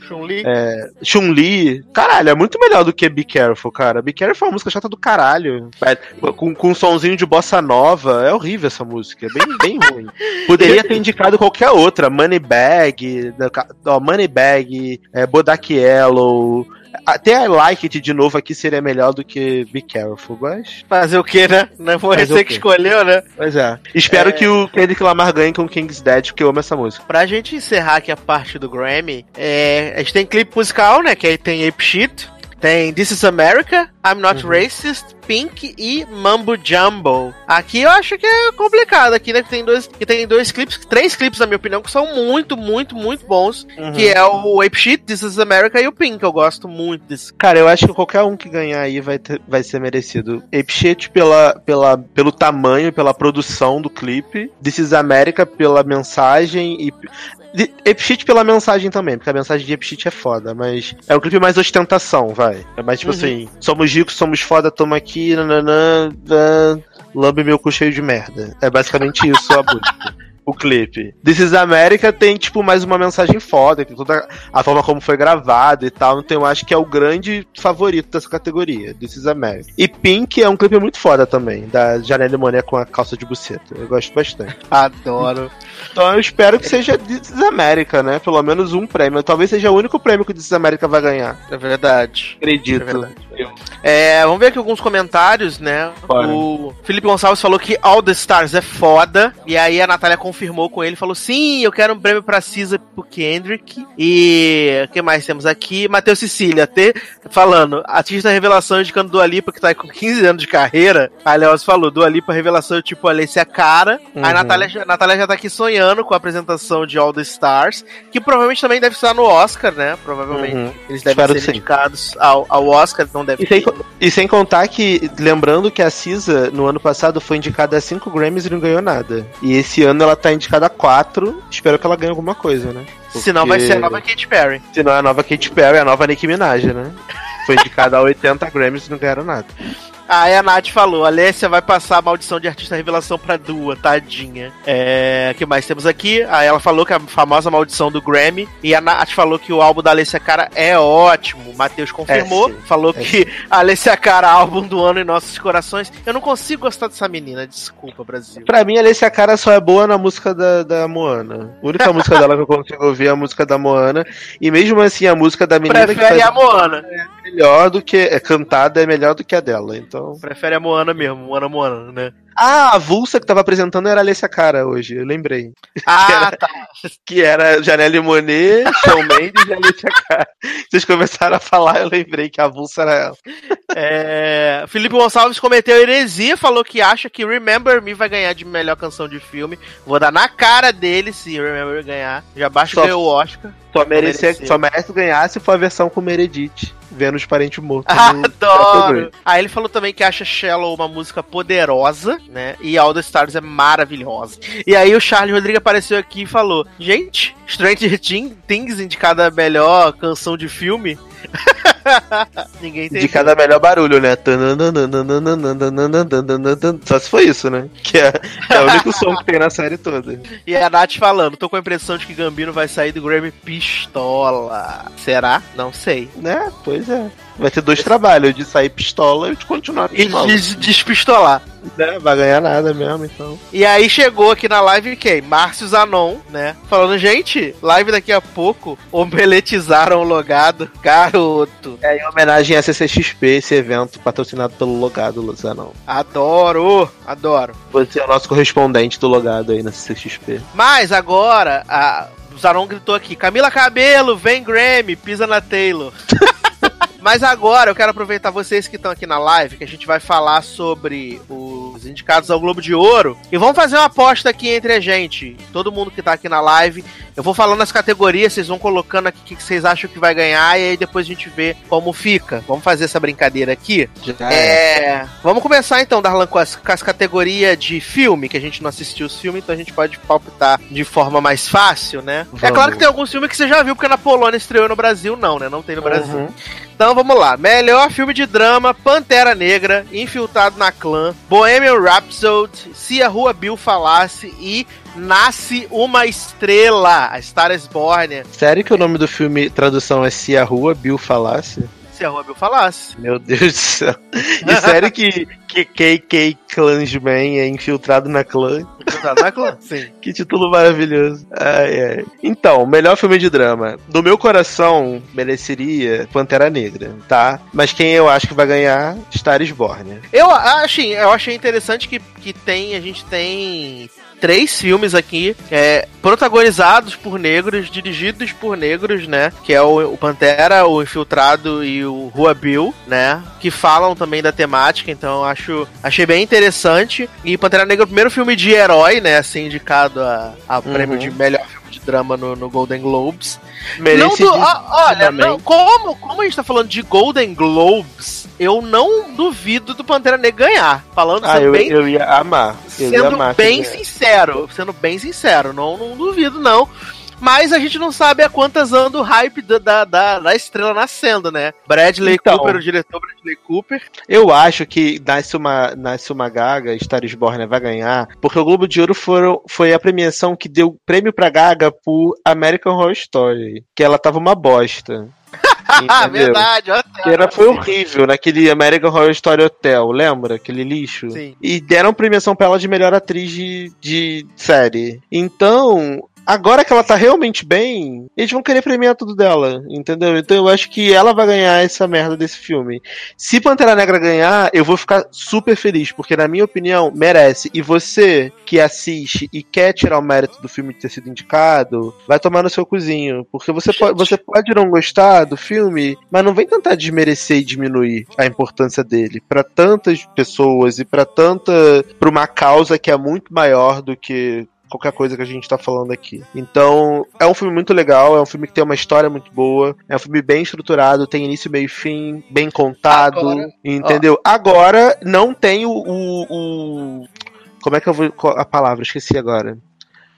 Chun-Li, é, Chun-Li, caralho, é muito melhor do que Be Careful, cara. Be Careful é uma música chata do caralho. Com, com um sonzinho de bossa nova, é horrível essa música, é bem, bem ruim. [LAUGHS] Poderia ter indicado qualquer outra, Moneybag, ó, Moneybag, é, Bodak Yellow, até I Like It de novo aqui seria melhor do que Be Careful, mas. Fazer o que, né? Não foi você que escolheu, né? Pois é. Espero é... que o Kendrick Lamar ganhe com King's Dead, porque eu amo essa música. Pra gente encerrar aqui a parte do Grammy, é... a gente tem clipe musical, né? Que aí tem Ape Shit, tem This is America, I'm Not uhum. Racist, Pink e Mambo Jumbo. Aqui eu acho que é complicado aqui, né? Que tem dois, que tem dois clipes, três clipes, na minha opinião, que são muito, muito, muito bons. Uhum. Que é o Ape Shit, This is America e o Pink. Eu gosto muito desse. Cara, eu acho que qualquer um que ganhar aí vai, ter, vai ser merecido. Ape Shit pela, pela, pelo tamanho, pela produção do clipe. This is America pela mensagem e. Epshit pela mensagem também, porque a mensagem de Epshit é foda, mas é o clipe mais ostentação, vai. É mais tipo uhum. assim, somos ricos, somos foda, tamo aqui, nananã, lambe meu cu cheio de merda. É basicamente isso a busca. [LAUGHS] o clipe. This is America tem, tipo, mais uma mensagem foda, tem toda a forma como foi gravado e tal. Então eu acho que é o grande favorito dessa categoria, This is America. E Pink é um clipe muito foda também, da Janelle Monáe com a calça de buceta. Eu gosto bastante. [LAUGHS] Adoro. Então eu espero que seja This is America, né? Pelo menos um prêmio. Talvez seja o único prêmio que This is America vai ganhar. É verdade. Acredito. É verdade. É, vamos ver aqui alguns comentários, né? O Felipe Gonçalves falou que All the Stars é foda. E aí a Natália confirmou com ele, falou: sim, eu quero um prêmio pra Cisa pro Kendrick. E o que mais temos aqui? Matheus Cecília, te, falando, artista revelação indicando Dua Lipa, que tá com 15 anos de carreira. A Leoz falou, Dua Lipa revelação, tipo, Alicia Cara. Uhum. Aí a Natália, a Natália já tá aqui sonhando com a apresentação de All the Stars, que provavelmente também deve estar no Oscar, né? Provavelmente uhum. eles devem Espero ser indicados ao, ao Oscar, então deve e sem, e sem contar que, lembrando que a Cisa, no ano passado, foi indicada a 5 Grammys e não ganhou nada. E esse ano ela tá indicada a 4. Espero que ela ganhe alguma coisa, né? Porque... Senão vai ser a nova Katy Perry. Senão é a nova Katy Perry, a nova Nicki Minaj, né? Foi indicada a 80 Grammys e não ganharam nada. Aí a Nath falou: Alessia vai passar a maldição de artista revelação pra Dua, tadinha. É. que mais temos aqui? Aí ela falou que a famosa maldição do Grammy. E a Nath falou que o álbum da Alessia Cara é ótimo. O Matheus confirmou. É, falou é que a Alessia Cara, álbum do ano em nossos corações. Eu não consigo gostar dessa menina, desculpa, Brasil. Pra mim, a Alessia Cara só é boa na música da, da Moana. A única música [LAUGHS] dela que eu consigo ouvir é a música da Moana. E mesmo assim, a música da menina. Prefere que faz... a Moana. É melhor do que. É, cantada é melhor do que a dela, então. Prefere a Moana mesmo, Moana Moana, né? Ah, a Vulsa que tava apresentando era a Alessia Cara hoje, eu lembrei. Ah, [LAUGHS] que era, tá. Que era Janelle Monet, Shawn Mendes e Alessia Cara. Vocês começaram a falar, eu lembrei que a Vulsa era ela. É, Felipe Gonçalves cometeu heresia, falou que acha que Remember Me vai ganhar de melhor canção de filme. Vou dar na cara dele se Remember ganhar. Já baixa ganhou o Oscar. Só, merece, só merece ganhar se for a versão com Meredith, vendo os parentes mortos. [LAUGHS] Adoro! Aí ele falou também que acha Shallow uma música poderosa, né? E All the Stars é maravilhosa. E aí o Charles Rodrigues apareceu aqui e falou: Gente, Stranger Things indicada a melhor canção de filme. [LAUGHS] Ninguém entendeu. De cada melhor barulho, né? Só se foi isso, né? Que é, é o único som que tem na série toda. E a Nath falando, tô com a impressão de que Gambino vai sair do Grammy pistola. Será? Não sei. Né? Pois é. Vai ter dois trabalhos, de sair pistola e de continuar pistola. E de despistolar. Né? Vai ganhar nada mesmo, então. E aí chegou aqui na live quem? Márcio Zanon, né? Falando, gente, live daqui a pouco, omeletizaram o logado. Garoto. É em homenagem a CCXP, esse evento patrocinado pelo logado, Zanon. Adoro, adoro. Você é o nosso correspondente do logado aí na CCXP. Mas agora, a... o Zanon gritou aqui, Camila Cabelo, vem Grammy, pisa na Taylor. [LAUGHS] Mas agora eu quero aproveitar vocês que estão aqui na live, que a gente vai falar sobre os indicados ao Globo de Ouro. E vamos fazer uma aposta aqui entre a gente. Todo mundo que tá aqui na live. Eu vou falando as categorias, vocês vão colocando aqui o que vocês acham que vai ganhar e aí depois a gente vê como fica. Vamos fazer essa brincadeira aqui? Já é. é. Vamos começar então, Darlan, com as, com as categorias de filme, que a gente não assistiu os filmes, então a gente pode palpitar de forma mais fácil, né? Vamos. É claro que tem alguns filmes que você já viu, porque na Polônia estreou no Brasil, não, né? Não tem no Brasil. Uhum. Então vamos lá. Melhor filme de drama: Pantera Negra, Infiltrado na Clã, Bohemian Rhapsody, Se a Rua Bill Falasse e Nasce uma Estrela, a Star is Born. Sério que o nome do filme, tradução é Se a Rua Bill Falasse? Se a Rua Bill Falasse. Meu Deus do céu. E sério que, que KK Clansman é infiltrado na clã? Infiltrado na clã, sim. [LAUGHS] que título maravilhoso. Ai, ai. Então, melhor filme de drama. Do meu coração, mereceria Pantera Negra, tá? Mas quem eu acho que vai ganhar, Star is Born. Eu, achei, eu achei interessante que, que tem, a gente tem três filmes aqui, é, protagonizados por negros, dirigidos por negros, né? Que é o, o, Pantera, o Infiltrado e o Rua Bill, né? Que falam também da temática, então acho achei bem interessante. E Pantera Negra é o primeiro filme de herói, né? Assim, indicado a, a uhum. prêmio de melhor filme de drama no, no Golden Globes. Não do, olha, não, como, como a gente tá falando de Golden Globes, eu não duvido do Pantera Negra ganhar. Falando ah, eu, bem, eu ia amar. Eu sendo ia amar bem sincero, sendo bem sincero, não, não duvido não. Mas a gente não sabe a quantas anos o hype da, da, da, estrela nascendo, né? Bradley então, Cooper, o diretor Bradley Cooper. Eu acho que Nasce uma, Nasce uma Gaga, Star is Born vai ganhar, porque o Globo de Ouro foram, foi a premiação que deu prêmio pra Gaga por American Horror Story, que ela tava uma bosta. [LAUGHS] Verdade, hotel. Que era, foi horrível naquele American Horror Story Hotel, lembra? Aquele lixo. Sim. E deram premiação pra ela de melhor atriz de, de série. Então, Agora que ela tá realmente bem, eles vão querer premiar tudo dela, entendeu? Então eu acho que ela vai ganhar essa merda desse filme. Se Pantera Negra ganhar, eu vou ficar super feliz, porque na minha opinião, merece. E você que assiste e quer tirar o mérito do filme de ter sido indicado, vai tomar no seu cozinho. Porque você, pode, você pode não gostar do filme, mas não vem tentar desmerecer e diminuir a importância dele para tantas pessoas e para tanta. pra uma causa que é muito maior do que qualquer coisa que a gente tá falando aqui. Então, é um filme muito legal, é um filme que tem uma história muito boa, é um filme bem estruturado, tem início, meio e fim, bem contado, Agora, entendeu? Ó. Agora, não tem o, o, o, Como é que eu vou. A palavra, esqueci agora.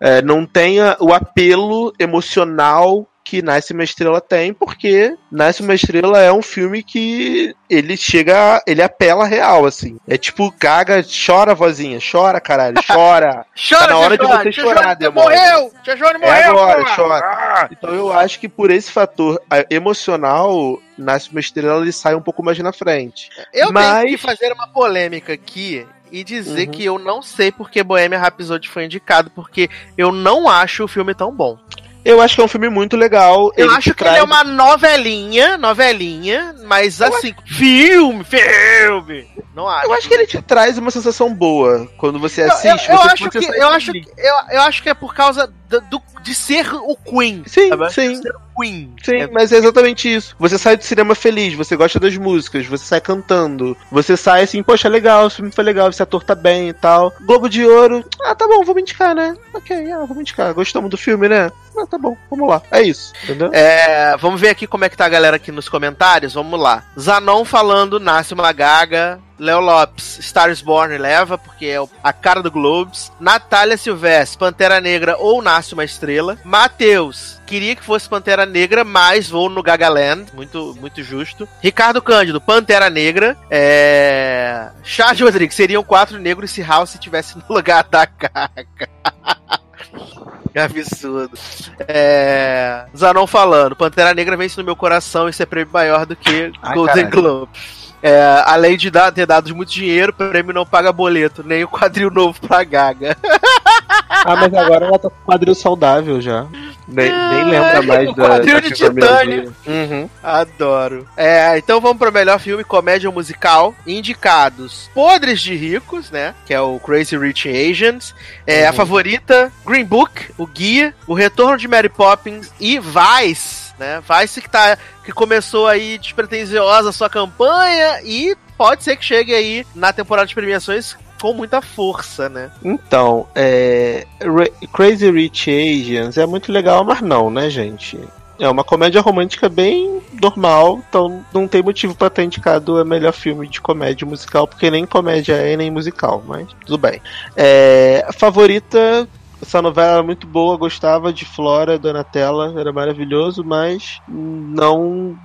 É, não tenha o apelo emocional que Nasce uma Estrela tem, porque Nasce uma Estrela é um filme que ele chega, ele apela real, assim. É tipo, caga, chora, vozinha, chora, caralho, [LAUGHS] chora. chora, tá na hora de você chorar, Tia morreu! Tia Joane morreu! É agora, chora. Ah. Então eu acho que por esse fator emocional, Nasce uma Estrela ele sai um pouco mais na frente. Eu Mas... tenho que fazer uma polêmica aqui e dizer uhum. que eu não sei porque Bohemian Rhapsody foi indicado, porque eu não acho o filme tão bom. Eu acho que é um filme muito legal. Eu acho que traz... ele é uma novelinha, novelinha, mas eu assim, acho... filme, filme. Não acho. Eu acho que ele te traz uma sensação boa quando você assiste. Eu, eu, eu acho que eu acho que eu, eu acho que é por causa do, do de ser o Queen. Sim, sabe? sim. Queen. Sim, é... mas é exatamente isso. Você sai do cinema feliz, você gosta das músicas, você sai cantando, você sai assim, poxa, legal, o filme foi legal, esse ator tá bem e tal. Globo de Ouro, ah, tá bom, vamos indicar, né? Ok, ah, vamos indicar. Gostamos do filme, né? Ah, tá bom, vamos lá. É isso, entendeu? É, vamos ver aqui como é que tá a galera aqui nos comentários. Vamos lá. Zanon falando, nasce uma gaga. Léo Lopes, Stars Born leva, porque é a cara do Globes. Natália Silvestre, Pantera Negra ou Nasce uma Estrela. Matheus, queria que fosse Pantera Negra, mas vou no Gagaland. Muito, muito justo. Ricardo Cândido, Pantera Negra. É... Charles Rodrigues, seriam quatro negros se House estivesse no lugar da Gaga. [LAUGHS] [LAUGHS] Que absurdo. É... Zanon falando, Pantera Negra vence no meu coração, isso é prêmio maior do que Ai, Golden Globe. É, além de dar, ter dado muito dinheiro, o prêmio não paga boleto, nem o quadril novo pra Gaga. Ah, mas agora ela tá com quadril saudável já. Nem, nem lembra mais [LAUGHS] da. Quadril de titânio. Uhum. Adoro. É, então vamos pro melhor filme comédia musical. Indicados: Podres de Ricos, né? Que é o Crazy Rich Asians. É, uhum. A favorita: Green Book, o Guia. O Retorno de Mary Poppins e Vice né? Vice que tá que começou aí despretensiosa a sua campanha e pode ser que chegue aí na temporada de premiações com muita força, né? Então, é... Crazy Rich Asians é muito legal, mas não, né, gente? É uma comédia romântica bem normal, então não tem motivo para ter indicado o melhor filme de comédia musical, porque nem comédia é nem musical, mas tudo bem. É, favorita essa novela era muito boa, gostava de Flora, Donatella, era maravilhoso, mas não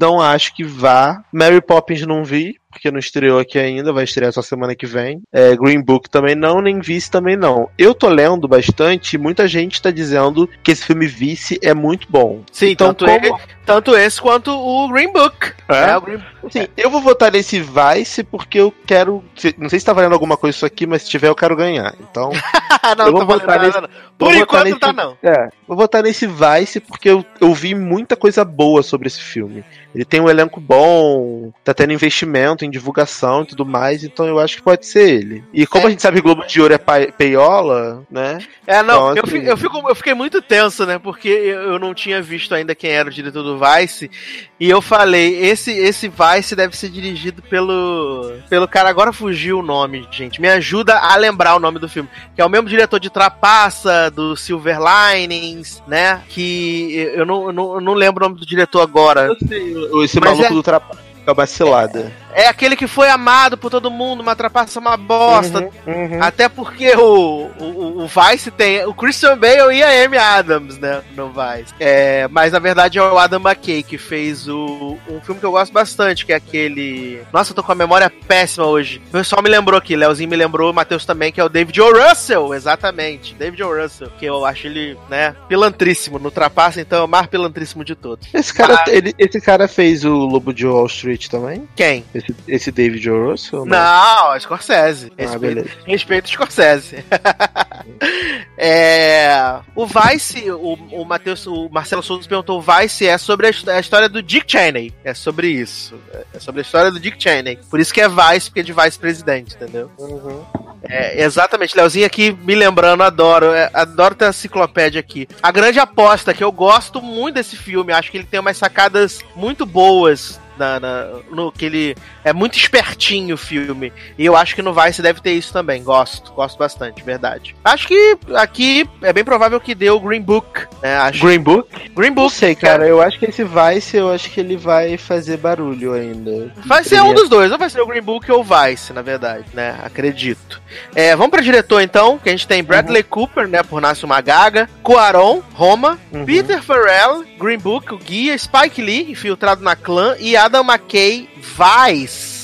não acho que vá. Mary Poppins não vi, porque não estreou aqui ainda, vai estrear só semana que vem. É, Green Book também não, nem Vice também não. Eu tô lendo bastante e muita gente tá dizendo que esse filme Vice é muito bom. Sim, então tanto, como... ele, tanto esse quanto o Green Book. É? é Green... Sim, eu vou votar nesse Vice porque eu quero. Não sei se tá valendo alguma coisa isso aqui, mas se tiver eu quero ganhar. Então. [LAUGHS] não, eu vou votar nesse... Por enquanto nesse... tá não. É, vou votar nesse Vice porque eu, eu vi muita coisa boa sobre esse filme. Ele tem um elenco bom, tá tendo investimento em divulgação e tudo mais, então eu acho que pode ser ele. E como é. a gente sabe que Globo de Ouro é peiola, né? É, não, então, assim... eu, eu, fico, eu fiquei muito tenso, né? Porque eu não tinha visto ainda quem era o diretor do Vice. E eu falei, esse, esse Vice deve ser dirigido pelo. pelo cara, agora fugiu o nome, gente. Me ajuda a lembrar o nome do filme. Que é o mesmo diretor de Trapaça, do Silver Linings, né? Que eu não, eu não, eu não lembro o nome do diretor agora. Eu sei, esse Mas maluco é... do trapaça com a vacilada. É, é, aquele que foi amado por todo mundo, uma trapaça uma bosta. Uhum, uhum. Até porque o, o, o, Vice tem o Christian Bale e a Amy Adams, né? No Vice. É, mas na verdade é o Adam McKay que fez o, um filme que eu gosto bastante, que é aquele. Nossa, eu tô com a memória péssima hoje. O pessoal me lembrou aqui, Leozinho me lembrou, o Matheus também, que é o David O. Russell, exatamente. David O. Russell, que eu acho ele, né, pilantríssimo. No Trapaça, então, é o mais pilantríssimo de todos. Esse cara, ah, ele, esse cara fez o Lobo de Wall Street também? Quem? Esse, esse David O. Russell? Não, não é Scorsese. Ah, respeito, respeito Scorsese. [LAUGHS] é, o Vice, o, o, Mateus, o Marcelo Souza perguntou: o Vice é sobre a, a, história do Dick Cheney. É sobre isso. É sobre a história do Dick Cheney. Por isso que é Vice, porque é de vice-presidente, entendeu? Uhum. É, exatamente, Leozinho aqui me lembrando, adoro, é, adoro ter a enciclopédia aqui. A grande aposta, que eu gosto muito desse filme, acho que ele tem umas sacadas muito boas Na, na, no que ele é muito espertinho o filme. E eu acho que no Vice deve ter isso também. Gosto, gosto bastante, verdade. Acho que aqui é bem provável que dê o Green Book, né? Acho. Green Book? Green Book. Não sei, cara. Eu acho que esse Vice, eu acho que ele vai fazer barulho ainda. Vai ser um dos dois, ou vai ser o Green Book ou o Vice, na verdade, né? Acredito. É, vamos pra diretor então, que a gente tem Bradley uhum. Cooper, né? Por Nasce uma Gaga, Cuaron, Roma, uhum. Peter Farrell, Green Book, o Guia, Spike Lee, infiltrado na clã, e Adam McKay, Vice.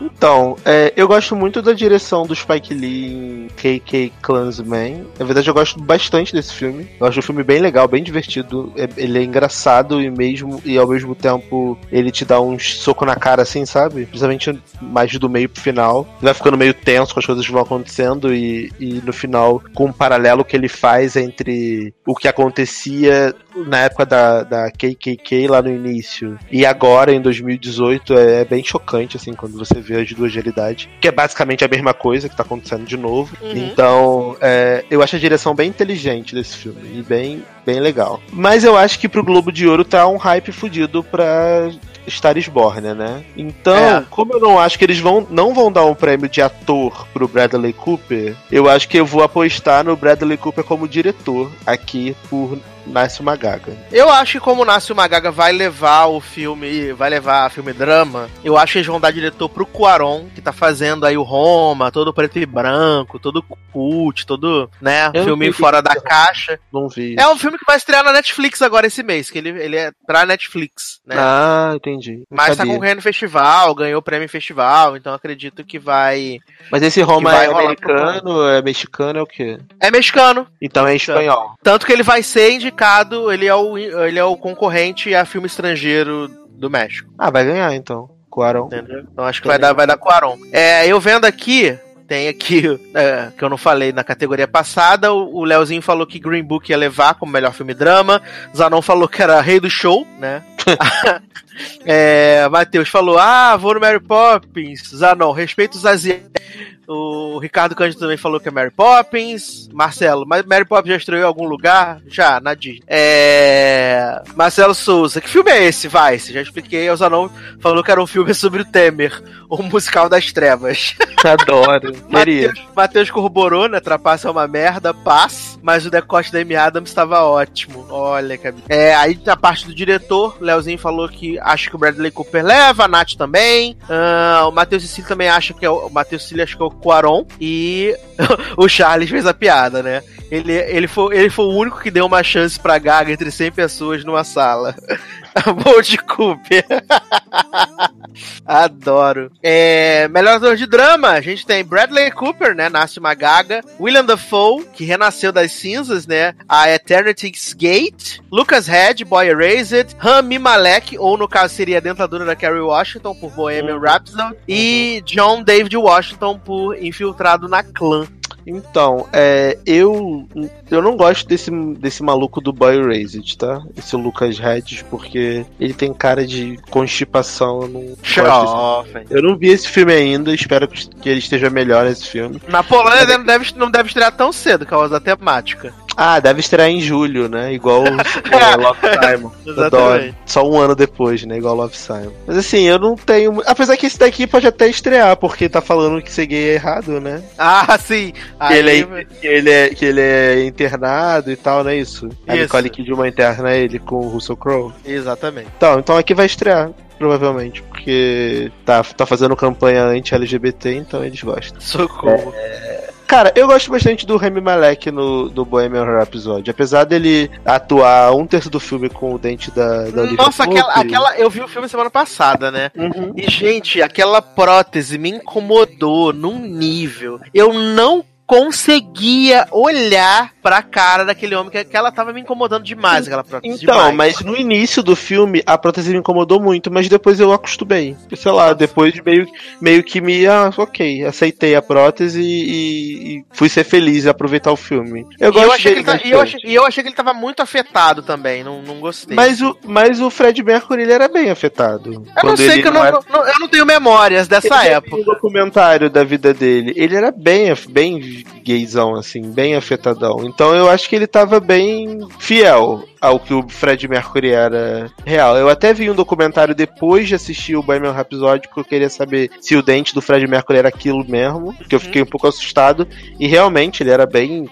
Então, é, eu gosto muito da direção do Spike Lee em KK Clansman. Na verdade, eu gosto bastante desse filme. Eu acho um filme bem legal, bem divertido. É, ele é engraçado e mesmo e ao mesmo tempo ele te dá um soco na cara, assim, sabe? Principalmente mais do meio pro final. Ele vai ficando meio tenso com as coisas que vão acontecendo e, e no final, com um paralelo que ele faz entre o que acontecia na época da, da KKK lá no início e agora em 2018 é, é bem chocante, assim, quando você vê as duas realidades, que é basicamente a mesma coisa que tá acontecendo de novo. Uhum. Então, é, eu acho a direção bem inteligente desse filme e bem, bem legal. Mas eu acho que pro Globo de Ouro tá um hype fudido pra Star is Born, né? Então, é. como eu não acho que eles vão não vão dar um prêmio de ator pro Bradley Cooper, eu acho que eu vou apostar no Bradley Cooper como diretor aqui por Nasce uma Gaga. Eu acho que como Nasce uma Gaga vai levar o filme, vai levar filme drama, eu acho que eles vão dar diretor pro Cuaron, que tá fazendo aí o Roma, todo preto e branco, todo cult, todo, né, eu filme fora da caixa. Não vi. É um filme que vai estrear na Netflix agora esse mês, que ele, ele é pra Netflix, né? Ah, entendi. Não Mas tá sabia. tá concorrendo no festival, ganhou o prêmio festival, então acredito que vai... Mas esse Roma é americano, é mexicano, é o quê? É mexicano. Então é espanhol. Tanto que ele vai ser indicado indicado, ele é o, ele é o concorrente a filme estrangeiro do México. Ah, vai ganhar então. Cuarón. Entendeu? Então acho que vai dar, vai dar Cuarón. É, eu vendo aqui, tem aqui, [LAUGHS] é, que eu não falei na categoria passada, o, o Leozinho falou que Green Book ia levar como melhor filme drama, Zanon falou que era rei do show, né? [LAUGHS] é, Matheus falou, ah, vou no Mary Poppins, Zanon, respeita os asiáticos. O Ricardo Cândido também falou que é Mary Poppins. Marcelo, mas Mary Poppins já estreou em algum lugar? Já, na Disney. É... Marcelo Souza, que filme é esse? Vai, já expliquei. O Zanon falou que era um filme sobre o Temer, o musical das trevas. Adoro, [LAUGHS] queria. Matheus corroborou, né? Trapaça é uma merda, paz. Mas o decote da Amy Adams estava ótimo. Olha, que... É, aí na parte do diretor, Leozinho falou que acha que o Bradley Cooper leva, a Nath também. Uh, o Matheus Cecílio também acha que é o, o Matheus Cecílio acha que é o Quaron e [LAUGHS] o Charles fez a piada, né? Ele, ele, foi, ele foi o único que deu uma chance pra Gaga entre 100 pessoas numa sala. [LAUGHS] Bold Cooper. Adoro. É, melhor ator de drama, a gente tem Bradley Cooper, né? Nasce uma gaga. William Dafoe, que renasceu das cinzas, né? A Eternity's Gate. Lucas Head, Boy Erased. Rami Malek, ou no caso seria a dentadura da Carrie Washington, por Bohemian. Rhapsody. E John David Washington, por Infiltrado na Clã. Então, é, eu eu não gosto desse, desse maluco do Boy Raised, tá? Esse Lucas Hedges, porque ele tem cara de constipação. Eu não, Show, eu não vi esse filme ainda, espero que ele esteja melhor nesse filme. Na Polônia não deve, não deve estrear tão cedo, causa da temática. Ah, deve estrear em julho, né? Igual [LAUGHS] é, Love Simon. Exatamente. Só um ano depois, né? Igual Love Simon. Mas assim, eu não tenho. Apesar que esse daqui pode até estrear, porque tá falando que ser gay é errado, né? Ah, sim. Que, Aí... ele, é, que, ele, é, que ele é internado e tal, não é isso? isso. A Nicole Kidman interna ele com o Russell Crowe. Exatamente. Então, então aqui vai estrear provavelmente, porque tá, tá fazendo campanha anti-LGBT, então eles gostam. Socorro. É... Cara, eu gosto bastante do Remy Malek no do Bohemian Rhapsody. Apesar dele atuar um terço do filme com o dente da, da Nossa, aquela, aquela. Eu vi o filme semana passada, né? Uhum. E, gente, aquela prótese me incomodou num nível. Eu não conseguia olhar pra cara daquele homem que, que ela tava me incomodando demais, aquela prótese. Então, demais. mas no início do filme a prótese me incomodou muito, mas depois eu acostumei. Sei lá, depois meio, meio que me. Ah, ok, aceitei a prótese e, e fui ser feliz e aproveitar o filme. Eu, e eu achei que tá, e, eu achei, e eu achei que ele tava muito afetado também, não, não gostei. Mas o, mas o Fred Mercury ele era bem afetado. Eu não sei que eu não, era... não, eu não tenho memórias dessa ele época. Um documentário da vida dele. Ele era bem, bem gaysão, assim, bem afetadão. Então eu acho que ele tava bem fiel ao que o Fred Mercury era real. Eu até vi um documentário depois de assistir o Bohemian Rhapsody, porque eu queria saber se o dente do Fred Mercury era aquilo mesmo, que eu fiquei um pouco assustado. E realmente ele era bem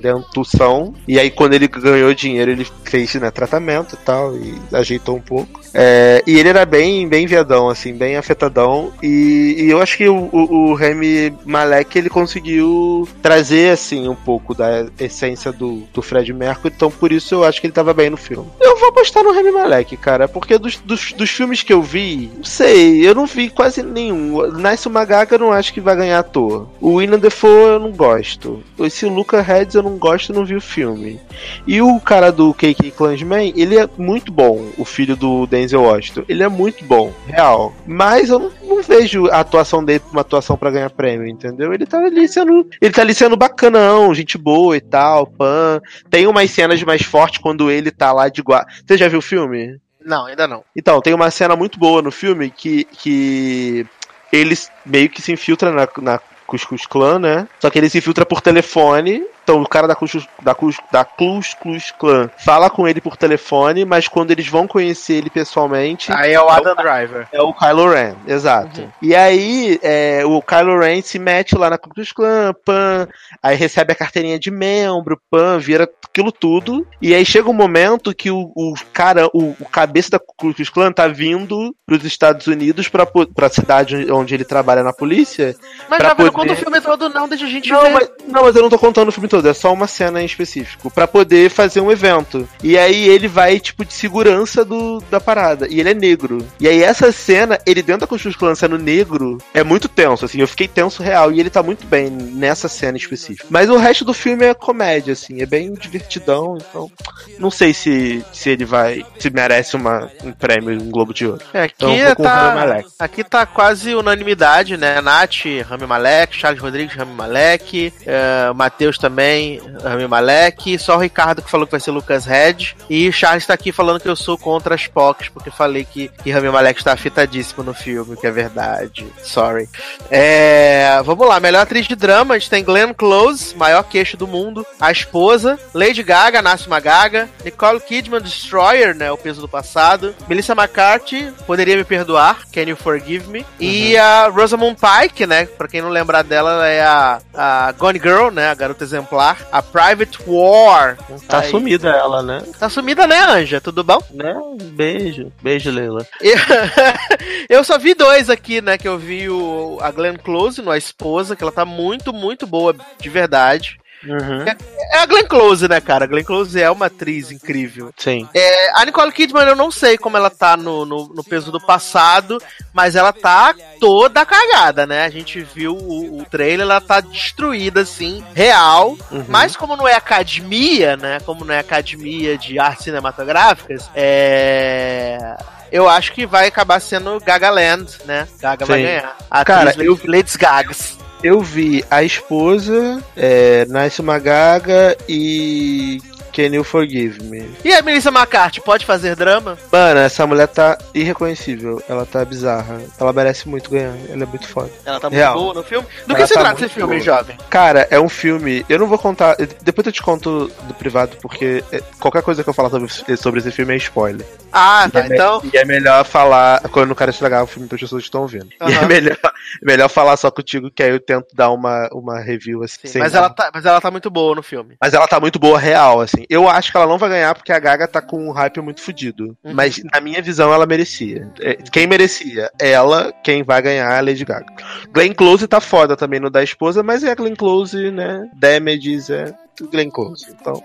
dentução. E aí quando ele ganhou dinheiro, ele fez né, tratamento e tal, e ajeitou um pouco. É, e ele era bem, bem viadão, assim, bem afetadão. E, e eu acho que o, o, o Remy Malek ele conseguiu trazer assim um pouco da essência do, do Fred Mercury. Então por isso eu acho que ele tava bem no filme. Eu vou apostar no Remy Malek, cara, porque dos, dos, dos filmes que eu vi, não sei, eu não vi quase nenhum. Nice Magaga eu não acho que vai ganhar ator. O William Defoe eu não gosto. Esse Luca Heads eu não gosto não vi o filme. E o cara do KK Klansman, ele é muito bom, o filho do Denzel Washington. Ele é muito bom, real. Mas eu não, não vejo a atuação dele uma atuação para ganhar prêmio, entendeu? Ele tá ali sendo. Ele tá ali sendo bacanão, gente boa e tal, pan. Tem umas cenas mais fortes quando ele tá lá de guarda. Você já viu o filme? Não, ainda não. Então, tem uma cena muito boa no filme que, que ele meio que se infiltra na, na Cuscuz Clan, né? Só que ele se infiltra por telefone então o cara da Klux, da Klux, da Klux Klux Klan fala com ele por telefone, mas quando eles vão conhecer ele pessoalmente. Aí é o Adam é o, Driver. É o Kylo Ren, exato. Uhum. E aí é, o Kylo Ren se mete lá na Klux Klan, pan, aí recebe a carteirinha de membro, pan, vira aquilo tudo. E aí chega um momento que o, o cara, o, o, cabeça da Klux Klan tá vindo pros Estados Unidos pra, pra cidade onde ele trabalha na polícia. Mas já poder... não conta o filme todo, não, deixa a gente não, ver. Mas, não, mas eu não tô contando o filme todo, é só uma cena em específico, para poder fazer um evento. E aí ele vai, tipo, de segurança do, da parada. E ele é negro. E aí essa cena, ele dentro da Construção Clã sendo negro, é muito tenso, assim. Eu fiquei tenso real. E ele tá muito bem nessa cena específica. Mas o resto do filme é comédia, assim. É bem divertidão. Então, não sei se, se ele vai. Se merece uma, um prêmio, um Globo de Ouro. É, aqui, então, tá, aqui tá quase unanimidade, né? Nath, Rami Malek, Charles Rodrigues, Rami Malek, uh, Matheus também também, Rami Malek, só o Ricardo que falou que vai ser Lucas Red, e o Charles tá aqui falando que eu sou contra as POCs, porque falei que, que Rami Malek está afetadíssimo no filme, que é verdade. Sorry. É, vamos lá, melhor atriz de drama, a gente tem Glenn Close, maior queixo do mundo, a esposa, Lady Gaga, nasce uma Gaga, Nicole Kidman, Destroyer, né, o peso do passado, Melissa McCarthy, Poderia Me Perdoar, Can You Forgive Me, uhum. e a Rosamund Pike, né, pra quem não lembrar dela, ela é a, a Gone Girl, né, a garota exemplar exemplar, a Private War. Tá Aí. sumida ela, né? Tá sumida, né, Anja? Tudo bom? Né? Beijo. Beijo, Leila. [LAUGHS] Eu, só vi dois aqui, né? Que eu vi o, a Glenn Close, no A Esposa, que ela tá muito, muito boa, de verdade. Uhum. É, é, a Glenn Close, né, cara? A Glenn Close é uma atriz incrível. Sim. É, a Nicole Kidman, eu não sei como ela tá no, no, no, peso do passado, mas ela tá toda cagada, né? A gente viu o, o trailer, ela tá destruída, assim, real. Uhum. Mas como não é academia, né? Como não é academia de artes cinematográficas, é eu acho que vai acabar sendo Gaga Land, né? Gaga Sim. vai ganhar. A Cara, eu... Lady Gagas eu vi a esposa, é, Nice Magaga e Can You Forgive Me. E a Melissa McCarthy, pode fazer drama? Mano, essa mulher tá irreconhecível. Ela tá bizarra. Ela merece muito ganhar. Ela é muito foda. Ela tá muito Real. boa no filme? Do Ela que se tá trata esse filme, boa. jovem? Cara, é um filme. Eu não vou contar. Depois eu te conto do privado, porque é, qualquer coisa que eu falar sobre, sobre esse filme é spoiler. Ah, tá. É então. E é melhor falar. Quando eu não quero estragar o filme para as pessoas que estão ouvindo. Uhum. E é melhor, melhor falar só contigo, que aí eu tento dar uma, uma review assim. Sim, mas, ela tá, mas ela tá muito boa no filme. Mas ela tá muito boa, real, assim. Assim, eu acho que ela não vai ganhar porque a Gaga tá com um hype muito fodido. Uhum. Mas na minha visão ela merecia. É, quem merecia? Ela, quem vai ganhar é a Lady Gaga. Glenn Close tá foda também no da esposa, mas é a Glenn Close, né? Damages é Glenn Close. Então.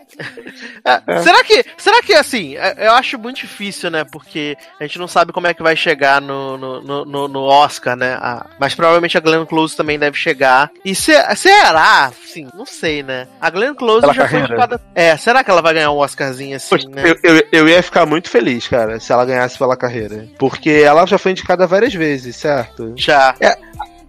É, é. Será que. Será que assim, é, eu acho muito difícil, né? Porque a gente não sabe como é que vai chegar no, no, no, no Oscar, né? Ah, mas provavelmente a Glenn Close também deve chegar. E se, será? Sim, não sei, né? A Glenn Close Pela já carreira. foi indicada. É, será que ela vai ganhar um Oscarzinho assim, Poxa, né? Eu, eu, eu, ia ficar muito feliz, cara, se ela ganhasse pela carreira. Porque ela já foi indicada várias vezes, certo? Já. É,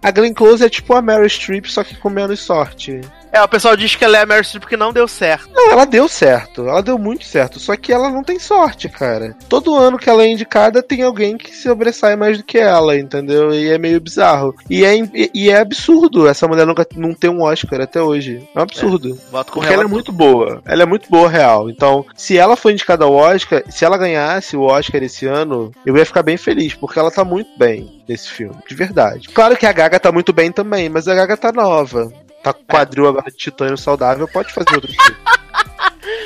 a Glenn Close é tipo a Mary Streep, só que com menos sorte. É, o pessoal diz que ela é a Meryl Streep porque não deu certo. Não, ela deu certo. Ela deu muito certo. Só que ela não tem sorte, cara. Todo ano que ela é indicada, tem alguém que se sobressai mais do que ela, entendeu? E é meio bizarro. E é, e é absurdo essa mulher nunca não ter um Oscar até hoje. É um absurdo. É, porque ela é muito boa. Ela é muito boa, real. Então, se ela for indicada ao Oscar, se ela ganhasse o Oscar esse ano, eu ia ficar bem feliz, porque ela tá muito bem nesse filme, de verdade. Claro que a Gaga tá muito bem também, mas a Gaga tá nova. Quadril agora de titânio saudável, pode fazer outro [LAUGHS]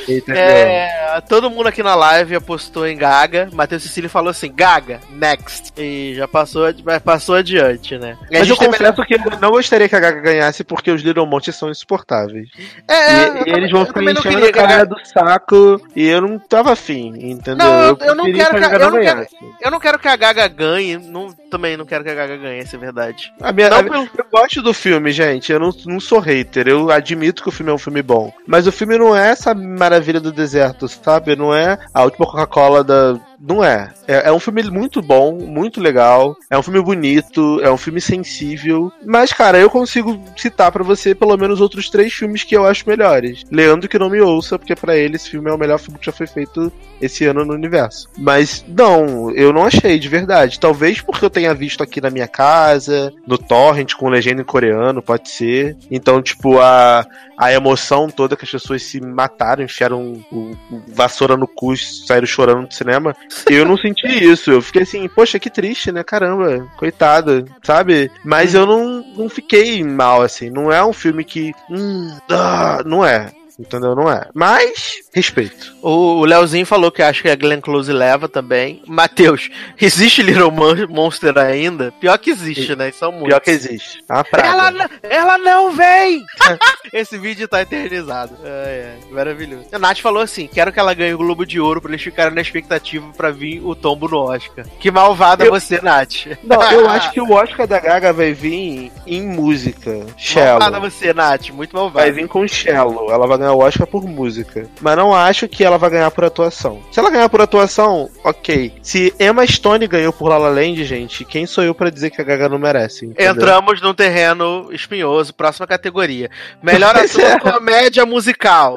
filme. É, todo mundo aqui na live apostou em Gaga. Matheus Cecílio falou assim: Gaga, next. E já passou, passou adiante, né? Mas eu confesso que eu não gostaria que a Gaga ganhasse porque os Little Monsters são insuportáveis. É, e, e eles vão ficar enchendo a cara do saco e eu não tava afim, entendeu? Não, eu, eu, não quero que a, Gaga eu, não quero, eu não quero que a Gaga ganhe. Não, também não quero que a Gaga ganhe, essa é verdade. A minha, a, pelo... Eu gosto do filme, gente. Eu não, não sou hater. Eu admito que o filme é um filme bom. Mas o filme não é essa maravilha do deserto, sabe? Não é a última Coca-Cola da, não é. é. é. um filme muito bom, muito legal. É um filme bonito, é um filme sensível. Mas, cara, eu consigo citar para você pelo menos outros três filmes que eu acho melhores. Leandro que não me ouça, porque para ele esse filme é o melhor filme que já foi feito esse ano no universo. Mas, não, eu não achei, de verdade. Talvez porque eu tenha visto aqui na minha casa, no torrent, com legenda em coreano, pode ser. Então, tipo, a, a emoção toda que as pessoas se mataram, enfiaram o, o vassoura no cu, saíram chorando do cinema. Eu não senti isso. Eu fiquei assim, poxa, que triste, né? Caramba, coitada, sabe? Mas eu não, não fiquei mal, assim. Não é um filme que. Hum, ah, não é. Entendeu? Não é. Mas, respeito. O Leozinho falou que acha que a Glenn Close leva também. Matheus, [LAUGHS] existe Little Monster ainda? Pior que existe, né? São muitos. Pior que existe. É ela, ela não vem! [LAUGHS] Esse vídeo tá eternizado. É, é, maravilhoso. A Nath falou assim: quero que ela ganhe o Globo de Ouro pra eles ficarem na expectativa pra vir o tombo no Oscar. Que malvada eu... você, Nath. Não, eu [LAUGHS] acho que o Oscar da Gaga vai vir em música. Shallow. Malvada você, Nath. Muito malvada. Vai vir com Shallow. Ela vai ganhar o Oscar por música. Mas não acho que ela vai ganhar por atuação. Se ela ganhar por atuação, ok. Se Emma Stone ganhou por La La Land, gente, quem sou eu para dizer que a Gaga não merece? Entendeu? Entramos num terreno espinhoso, próxima categoria. Melhor [LAUGHS] ator é. comédia musical.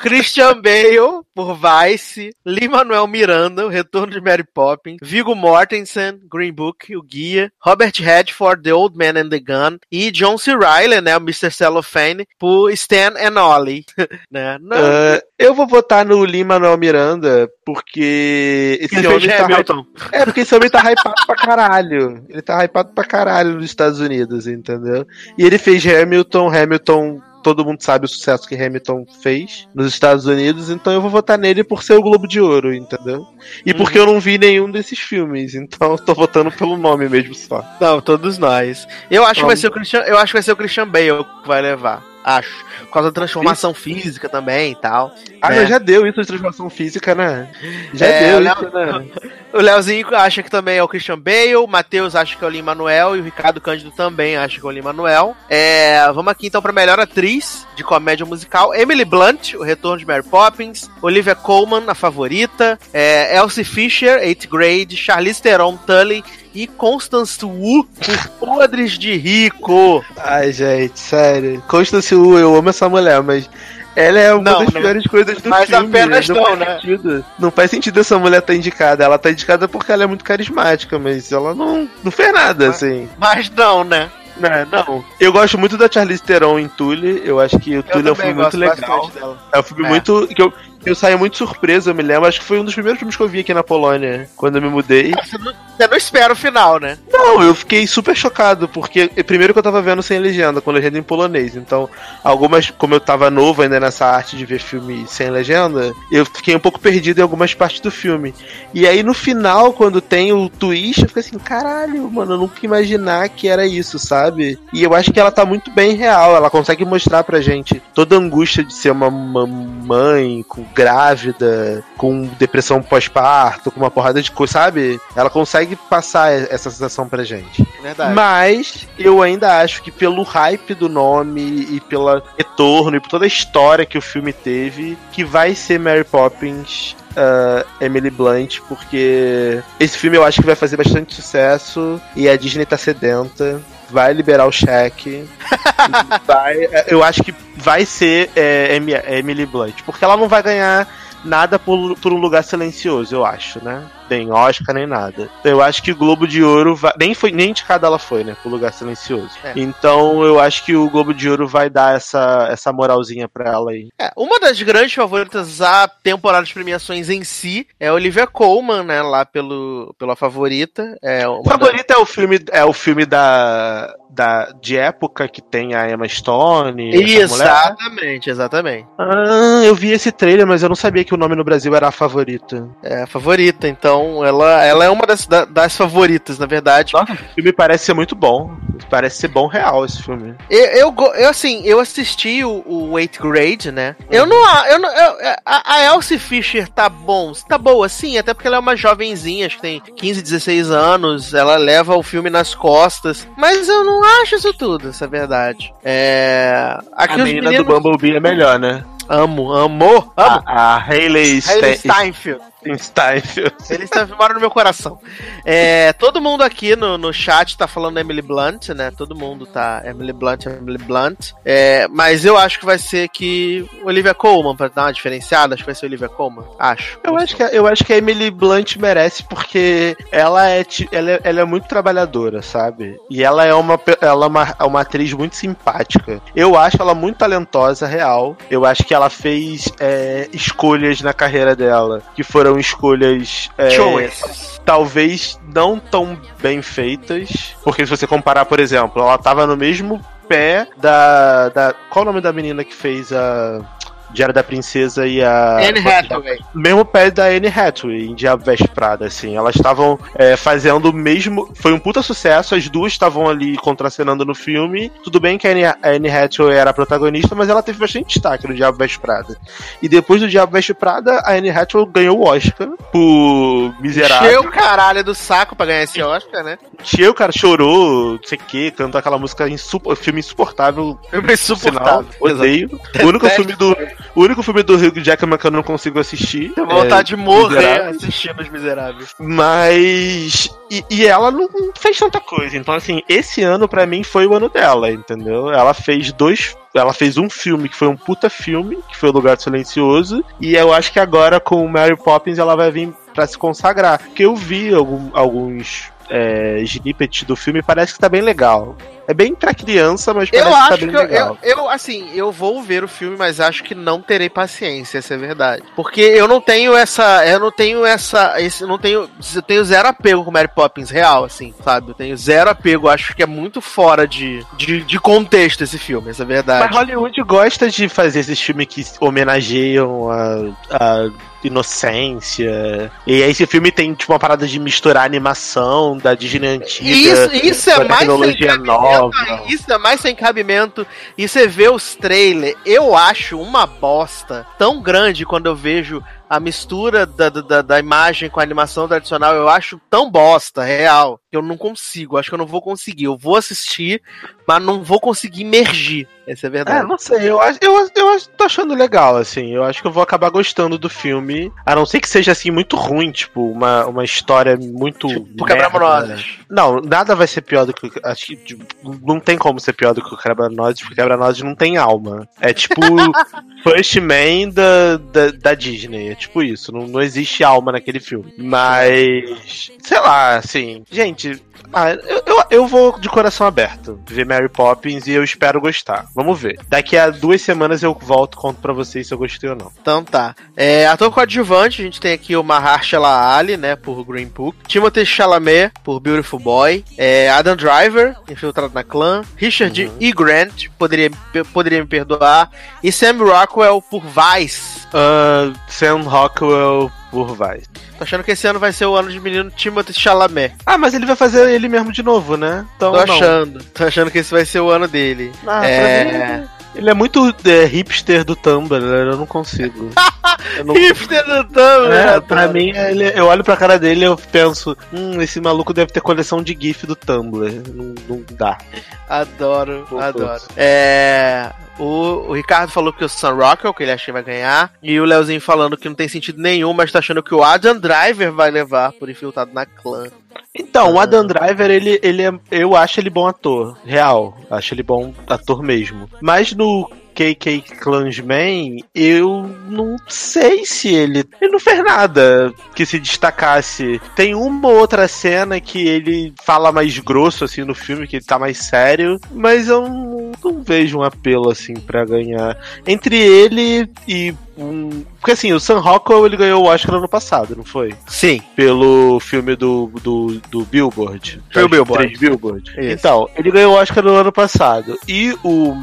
Christian Bale, por Vice, Lin-Manuel Miranda, O Retorno de Mary Poppins, Viggo Mortensen, Green Book, O Guia, Robert Redford, The Old Man and the Gun, e John C. Reilly, né, o Mr. Cellophane, por Stan and Ollie, [LAUGHS] né? Uh, eu vou votar no Lin-Manuel Miranda, porque esse Ele homem tá Hamilton. É, porque esse homem tá hypado pra caralho. Ele tá hypado pra caralho nos Estados Unidos, entendeu? E ele fez Hamilton, Hamilton todo mundo sabe o sucesso que Hamilton fez nos Estados Unidos, então eu vou votar nele por ser o Globo de Ouro, entendeu? E uhum. porque eu não vi nenhum desses filmes, então eu tô votando pelo nome mesmo só. Não, todos nós. Eu acho, que vai ser o Christian, eu acho que vai ser o Christian Bale que vai levar. Acho. Por causa da transformação Sim. física também e tal. Ah, né? já deu isso de transformação física, né? Já é, deu isso, né? [LAUGHS] O Leozinho acha que também é o Christian Bale, o Matheus acha que é o Lin Manuel e o Ricardo Cândido também acha que é o Lin Manuel. É, vamos aqui então para melhor atriz de comédia musical: Emily Blunt, O Retorno de Mary Poppins, Olivia Colman, a favorita, é, Elsie Fisher, 8th Grade, Charlize Theron, Tully e Constance Wu por Podres de Rico. Ai, gente, sério. Constance Wu, eu amo essa mulher, mas ela é uma não, das piores coisas do mas filme. Mas apenas não, não né? Sentido. Não faz sentido essa mulher estar tá indicada. Ela tá indicada porque ela é muito carismática, mas ela não, não fez nada, mas, assim. Mas não, né? Não, não. Eu gosto muito da Charlize Theron em Tully. Eu acho que o Tully é um filme muito legal. É um filme é. muito. Que eu, eu saí muito surpreso, eu me lembro. Acho que foi um dos primeiros filmes que eu vi aqui na Polônia, quando eu me mudei. Você não, você não espera o final, né? Não, eu fiquei super chocado, porque primeiro que eu tava vendo sem legenda, com legenda em polonês. Então, algumas, como eu tava novo ainda nessa arte de ver filme sem legenda, eu fiquei um pouco perdido em algumas partes do filme. E aí no final, quando tem o twist, eu fiquei assim, caralho, mano, eu nunca ia imaginar que era isso, sabe? E eu acho que ela tá muito bem real, ela consegue mostrar pra gente toda a angústia de ser uma mãe com grávida, com depressão pós-parto, com uma porrada de coisa, sabe? Ela consegue passar essa sensação pra gente. Verdade. Mas eu ainda acho que pelo hype do nome e pelo retorno e por toda a história que o filme teve, que vai ser Mary Poppins uh, Emily Blunt, porque esse filme eu acho que vai fazer bastante sucesso e a Disney tá sedenta vai liberar o cheque. [LAUGHS] vai, eu acho que vai ser é, Emily Blunt, porque ela não vai ganhar nada por, por um lugar silencioso, eu acho, né? Nem Oscar, nem nada. Eu acho que o Globo de Ouro vai, nem foi nem indicada ela foi, né, pro lugar silencioso. É. Então eu acho que o Globo de Ouro vai dar essa, essa moralzinha pra ela aí. É, uma das grandes favoritas à temporada de premiações em si é Olivia Colman, né, lá pelo pela favorita. É favorita da... é o filme é o filme da da, de época que tem a Emma Stone. Exatamente, exatamente. Ah, eu vi esse trailer, mas eu não sabia que o nome no Brasil era a favorita. É a favorita, então ela, ela é uma das, das favoritas, na verdade. Nossa, o filme parece ser muito bom. Parece ser bom real esse filme. Eu, eu, eu assim, eu assisti o, o Eighth Grade, né? Uhum. Eu não. Eu não eu, a, a Elsie Fisher tá bom. Tá boa, sim, até porque ela é uma jovenzinha, acho que tem 15, 16 anos. Ela leva o filme nas costas. Mas eu não acho isso tudo, essa é verdade. É. Aqui a menina meninos... do Bumblebee é melhor, né? Amo, amo, amo. A, a Hayley, Hayley Steinfeld. [LAUGHS] Steinfeld. Eles moram no meu coração. É, todo mundo aqui no, no chat tá falando Emily Blunt, né? Todo mundo tá Emily Blunt, Emily Blunt. É, mas eu acho que vai ser que Olivia Colman, pra dar uma diferenciada, acho que vai ser Olivia Colman. Acho. Eu acho, que, eu acho que a Emily Blunt merece porque ela é, ela é, ela é muito trabalhadora, sabe? E ela é uma, ela é uma, uma atriz muito simpática. Eu acho ela muito talentosa, real. Eu acho que ela fez é, escolhas na carreira dela que foram foram escolhas. É, talvez não tão bem feitas. Porque se você comparar, por exemplo, ela tava no mesmo pé da. da qual o nome da menina que fez a. Diário da Princesa e a. Anne Hathaway. Mesmo pé da Anne Hathaway em Diabo Veste Prada, assim. Elas estavam é, fazendo o mesmo. Foi um puta sucesso, as duas estavam ali contracenando no filme. Tudo bem que a Anne, a Anne Hathaway era a protagonista, mas ela teve bastante destaque no Diabo Veste Prada. E depois do Diabo Veste Prada, a Anne Hathaway ganhou o Oscar por Miserável. Cheio o caralho do saco pra ganhar esse Oscar, né? Cheio, o cara chorou, não sei o que, cantou aquela música insupo... filme insuportável. Filme insuportável. Odeio. O único filme do o único filme do Hugh Jackman que eu não consigo assistir. Tenho vontade é de morrer Miseráveis. assistindo Os Miseráveis. Mas. E, e, ela não fez tanta coisa. Então, assim, esse ano para mim foi o ano dela, entendeu? Ela fez dois ela fez um filme que foi um puta filme, que foi O Lugar Silencioso, e eu acho que agora com o Mary Poppins ela vai vir para se consagrar. Porque eu vi algum, alguns é, snippet do filme parece que tá bem legal. É bem pra criança, mas parece eu que tá bem que eu, legal. Eu, eu, assim, eu vou ver o filme, mas acho que não terei paciência, essa é verdade. Porque eu não tenho essa. Eu não tenho essa. Esse, não tenho. Eu tenho zero apego com Mary Poppins real, assim, sabe? Eu tenho zero apego. Acho que é muito fora de, de, de contexto esse filme, essa é verdade. Mas Hollywood gosta de fazer esses filmes que homenageiam a, a inocência. E aí esse filme tem tipo uma parada de misturar animação da Disney antiga. Isso, isso é mais tecnologia nova. Isso é mais sem cabimento. E você vê os trailers, eu acho uma bosta tão grande quando eu vejo a mistura da, da, da, imagem com a animação tradicional eu acho tão bosta, real, que eu não consigo. Acho que eu não vou conseguir. Eu vou assistir, mas não vou conseguir emergir. Essa é a verdade. É, não sei. Eu acho, eu, eu acho, tô achando legal, assim. Eu acho que eu vou acabar gostando do filme. A não ser que seja, assim, muito ruim, tipo, uma, uma história muito. Tipo, Quebra-Nozes. Não, nada vai ser pior do que. Acho que tipo, não tem como ser pior do que o Quebra-Nozes, porque Quebra-Nozes não tem alma. É tipo [LAUGHS] First Man da, da, da Disney tipo isso. Não, não existe alma naquele filme. Mas. Sei lá, assim. Gente, ah, eu, eu, eu, vou de coração aberto ver Mary Poppins e eu espero gostar. Vamos ver. Daqui a duas semanas eu volto e conto pra vocês se eu gostei ou não. Então tá. É, ator coadjuvante, a gente tem aqui o Mahershala Ali, né, por Green Book. Timothy Chalamet, por Beautiful Boy. É, Adam Driver, infiltrado na clã. Richard uhum. E. Grant, poderia, poderia me perdoar. E Sam Rockwell, por Vice. Uh, Sam Rockwell, por Vice. Tô achando que esse ano vai ser o ano de menino Timothy Chalamet. Ah, mas ele vai fazer ele mesmo de novo, né? Então, Tô achando. Não. Tô achando que esse vai ser o ano dele. Ah, é... Ele é muito é, hipster do Tumblr, eu não consigo. Eu [LAUGHS] não... hipster do Tumblr! É, pra mim, ele, eu olho pra cara dele e eu penso, hum, esse maluco deve ter coleção de GIF do Tumblr. Não, não dá. Adoro, adoro. É. O, Ricardo falou que o Sam Rockwell, que ele acha que vai ganhar. E o Leozinho falando que não tem sentido nenhum, mas tá achando que o Adam Driver vai levar por infiltrado na clã. Então, o Adam Driver, ele, ele é, eu acho ele bom ator, real. Acho ele bom ator mesmo. Mas no KK Klansman, eu não sei se ele. Ele não fez nada que se destacasse. Tem uma outra cena que ele fala mais grosso, assim, no filme, que ele tá mais sério, mas eu não, não vejo um apelo, assim, para ganhar. Entre ele e um. Porque assim, o Sam Rockwell ele ganhou o Oscar ano passado, não foi? Sim. Pelo filme do, do, do Billboard. Foi o Billboard. Billboard. Então, ele ganhou o Oscar no ano passado. E o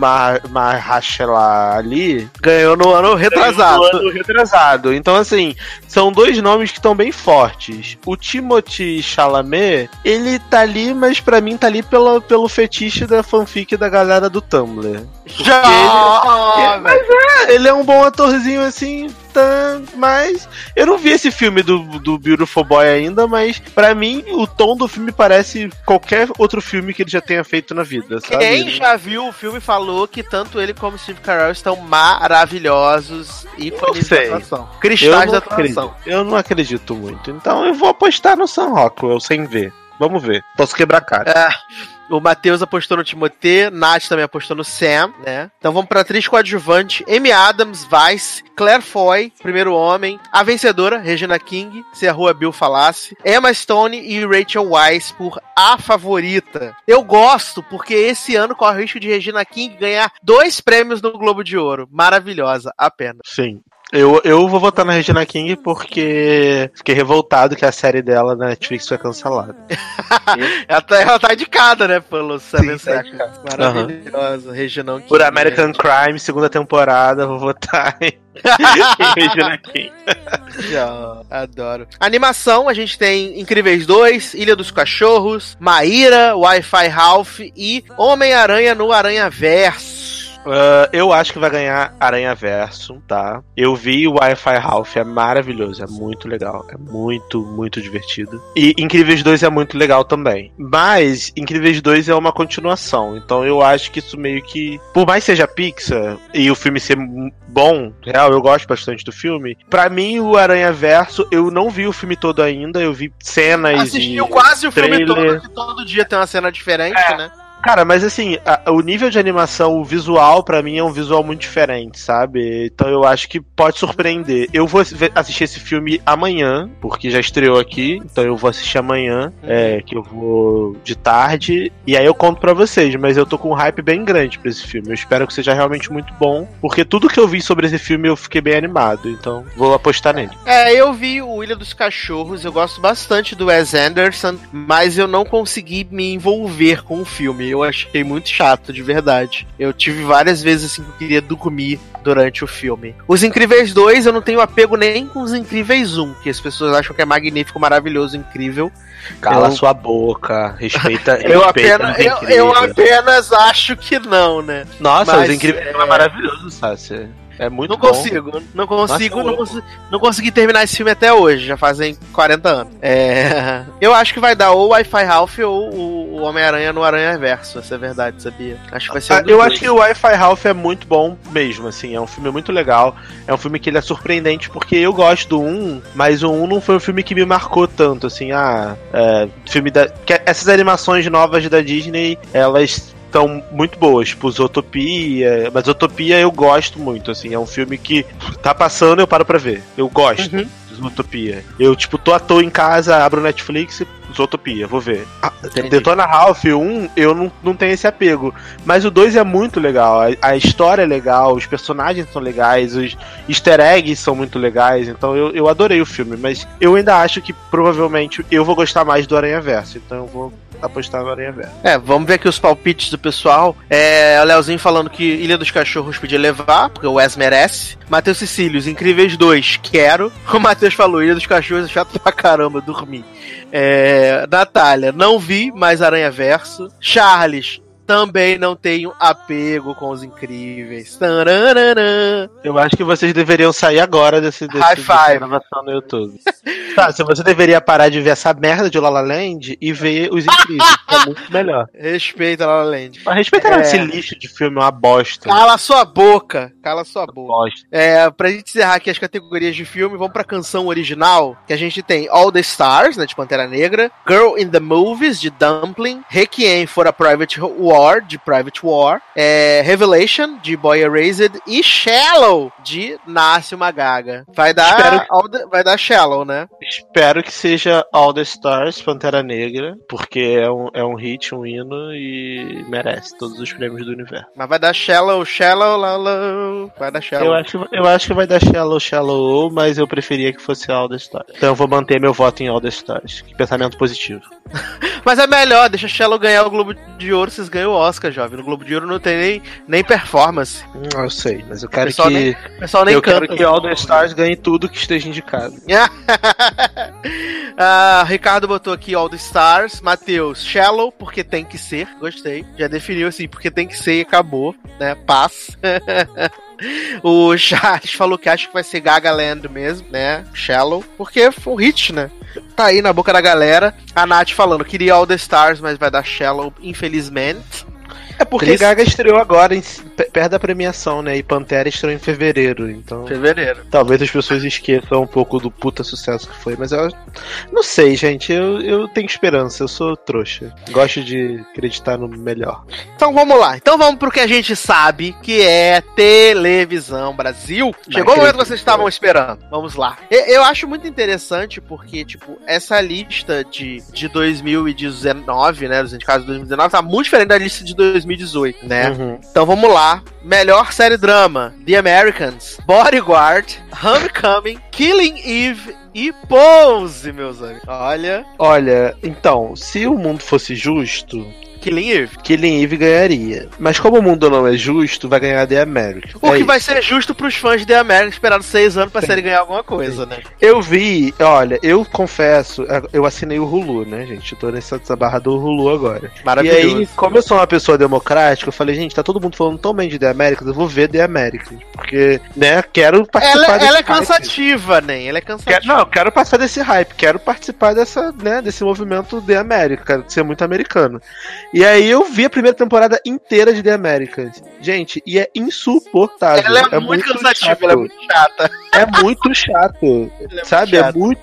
Mahershala Ali ganhou no ano retrasado. No ano retrasado. Então, assim, são dois nomes que estão bem fortes. O Timothy Chalamet, ele tá ali, mas para mim tá ali pelo, pelo fetiche da fanfic da galera do Tumblr. Já! Ele, mas é, ele é um bom atorzinho assim, tá, mas eu não vi esse filme do, do Beautiful Boy ainda, mas para mim o tom do filme parece qualquer outro filme que ele já tenha feito na vida, sabe? Quem já viu o filme falou que tanto ele como Steve Carell estão maravilhosos e da atuação. Cristais da atuação. Eu não acredito muito, então eu vou apostar no Sam Rockwell sem ver. Vamos ver. Posso quebrar a cara. É. O Matheus apostou no Timothée, Nath também apostou no Sam, né? Então vamos pra atriz coadjuvante: Amy Adams, Vice, Claire Foy, Primeiro Homem, a vencedora, Regina King, se a rua Bill falasse, Emma Stone e Rachel Weisz por A Favorita. Eu gosto porque esse ano corre o risco de Regina King ganhar dois prêmios no Globo de Ouro. Maravilhosa, apenas. Sim. Eu, eu vou votar na Regina King porque fiquei revoltado que a série dela na Netflix foi cancelada. [LAUGHS] ela, tá, ela tá indicada, né, pelo Seven tá Seconds. Maravilhosa, uhum. Regina King. Por American Crime, segunda temporada, vou votar em [LAUGHS] Regina King. Já, adoro. Animação, a gente tem Incríveis 2, Ilha dos Cachorros, Maíra, Wi-Fi Ralph e Homem-Aranha no Aranha Verso. Uh, eu acho que vai ganhar Aranha Verso, tá? Eu vi o Wi-Fi Ralph, é maravilhoso, é muito legal, é muito, muito divertido. E Incríveis 2 é muito legal também. Mas Incríveis 2 é uma continuação, então eu acho que isso meio que. Por mais seja Pixar e o filme ser bom, real, eu gosto bastante do filme. Para mim, o Aranha Verso, eu não vi o filme todo ainda, eu vi cenas. Assistiu quase o filme todo, que todo dia tem uma cena diferente, é. né? Cara, mas assim, a, o nível de animação, o visual, para mim, é um visual muito diferente, sabe? Então eu acho que pode surpreender. Eu vou assistir esse filme amanhã, porque já estreou aqui, então eu vou assistir amanhã, uhum. é, que eu vou de tarde, e aí eu conto para vocês, mas eu tô com um hype bem grande pra esse filme. Eu espero que seja realmente muito bom, porque tudo que eu vi sobre esse filme eu fiquei bem animado, então vou apostar nele. É, eu vi o Ilha dos Cachorros, eu gosto bastante do Wes Anderson, mas eu não consegui me envolver com o filme eu achei muito chato, de verdade. Eu tive várias vezes assim que eu queria dormir durante o filme. Os Incríveis 2, eu não tenho apego nem com os Incríveis 1, que as pessoas acham que é magnífico, maravilhoso, incrível. Cala eu... sua boca, respeita. [LAUGHS] eu, apenas, eu, eu, apenas acho que não, né? Nossa, Mas, os Incríveis é, é maravilhoso, Sácia. É muito não bom. Consigo, não consigo, Nossa, não consigo, não consegui terminar esse filme até hoje, já fazem 40 anos. É, [LAUGHS] eu acho que vai dar ou o Wi-Fi Ralph ou o Homem-Aranha no Aranha Verso, essa é verdade, sabia? Acho que vai ser um ah, Eu dois. acho que o Wi-Fi Ralph é muito bom mesmo, assim, é um filme muito legal, é um filme que ele é surpreendente porque eu gosto do 1, mas o 1 não foi um filme que me marcou tanto, assim, ah, é, filme da... Que essas animações novas da Disney, elas estão muito boas, tipo Zootopia, mas Zootopia eu gosto muito, assim, é um filme que tá passando eu paro pra ver. Eu gosto. Uhum. Zootopia. Eu, tipo, tô à toa em casa, abro o Netflix e Zootopia, vou ver. Ah, Detona Ralph 1, eu não, não tenho esse apego. Mas o 2 é muito legal. A, a, história é legal, os personagens são legais, os easter eggs são muito legais. Então eu, eu adorei o filme. Mas eu ainda acho que provavelmente eu vou gostar mais do Aranha Verso. Então eu vou apostar no Aranha Verso. É, vamos ver aqui os palpites do pessoal. É, o Leozinho falando que Ilha dos Cachorros podia levar, porque o Wes merece. Matheus Cecílios, Incríveis 2, quero. [LAUGHS] O Matheus falou, Ilha dos Cachorros é chato pra caramba, dormir. É, Natália, não vi mais Aranha Verso. Charles, também não tenho apego com os incríveis. Eu acho que vocês deveriam sair agora desse, desse High five. gravação no YouTube. tá, se você deveria parar de ver essa merda de La La Land e ver Os Incríveis, que é muito melhor. Respeita La La Land. Mas respeita É. esse lixo de filme é uma bosta. Cala sua boca. Cala sua boca. Bosta. É, pra gente encerrar aqui as categorias de filme, vamos pra canção original, que a gente tem All the Stars, né, de Pantera Negra, Girl in the Movies, de Dumpling, Requiem for a Private War, de Private War, é, Revelation, de Boy Erased, e Shallow, de Nasce Uma Gaga. Vai dar, the- vai dar Shallow, né? Espero que seja All the Stars, Pantera Negra, porque é um, é um hit, um hino e merece todos os prêmios do universo. Mas vai dar Shallow, Shallow, la, la, vai dar Shallow. Eu acho, eu acho que vai dar Shallow, Shallow, mas eu preferia que fosse All the Stars. Então eu vou manter meu voto em All the Stars. Que pensamento positivo. [LAUGHS] Mas é melhor, deixa Shallow ganhar o Globo de Ouro, vocês ganham o Oscar, jovem. No Globo de Ouro não tem nem, nem performance. Hum, eu sei, mas eu quero Pessoal que. nem- pessoal nem eu canta. quero que All the Stars ganhe tudo que esteja indicado. [LAUGHS] Ah, Ricardo botou aqui All the Stars. Matheus, Shallow, porque tem que ser. Gostei. Já definiu assim, porque tem que ser e acabou, né? Paz. [LAUGHS] o Charles falou que acha que vai ser Gaga Land mesmo, né? Shallow. Porque foi um hit, né? Tá aí na boca da galera. A Nath falando, queria All the Stars, mas vai dar Shallow, infelizmente. É porque Triste. Gaga estreou agora, em, perto da premiação, né? E Pantera estreou em fevereiro, então. Fevereiro. Talvez as pessoas esqueçam um pouco do puta sucesso que foi, mas eu não sei, gente. Eu, eu tenho esperança, eu sou trouxa. Gosto de acreditar no melhor. Então vamos lá. Então vamos pro que a gente sabe, que é televisão Brasil. Chegou o momento que vocês estavam esperando. Vamos lá. Eu acho muito interessante porque, tipo, essa lista de, de 2019, né, dos indicados de 2019, tá muito diferente da lista de 2018, né? Uhum. Então vamos lá. Melhor série drama: The Americans, Bodyguard, Homecoming, Killing Eve e Pose, meus amigos. Olha, Olha, então, se o mundo fosse justo, Killing Eve. Killing Eve ganharia. Mas como o mundo não é justo, vai ganhar The American. O É que isso. vai ser justo pros fãs de The American esperaram seis anos pra série ganhar alguma coisa, né? Eu vi, olha, eu confesso, eu assinei o Hulu, né, gente? Eu tô nessa nessa barra do Hulu agora. E Maravilhoso. aí, como eu sou uma pessoa democrática, eu falei, gente, tá todo mundo falando tão bem de The Americans, eu vou ver The Americans. Porque, né, quero participar ela, desse ela é hype. cansativa, nem. Ela é Quero, cansativa. não, eu quero passar desse hype, quero participar dessa, né, desse movimento The America, quero ser muito americano. E aí eu vi a primeira temporada inteira de The Americans. Gente, e é insuportável. ela é, muito, cansativa, chato. ela é muito chata. É muito chato. É sabe? muito É muito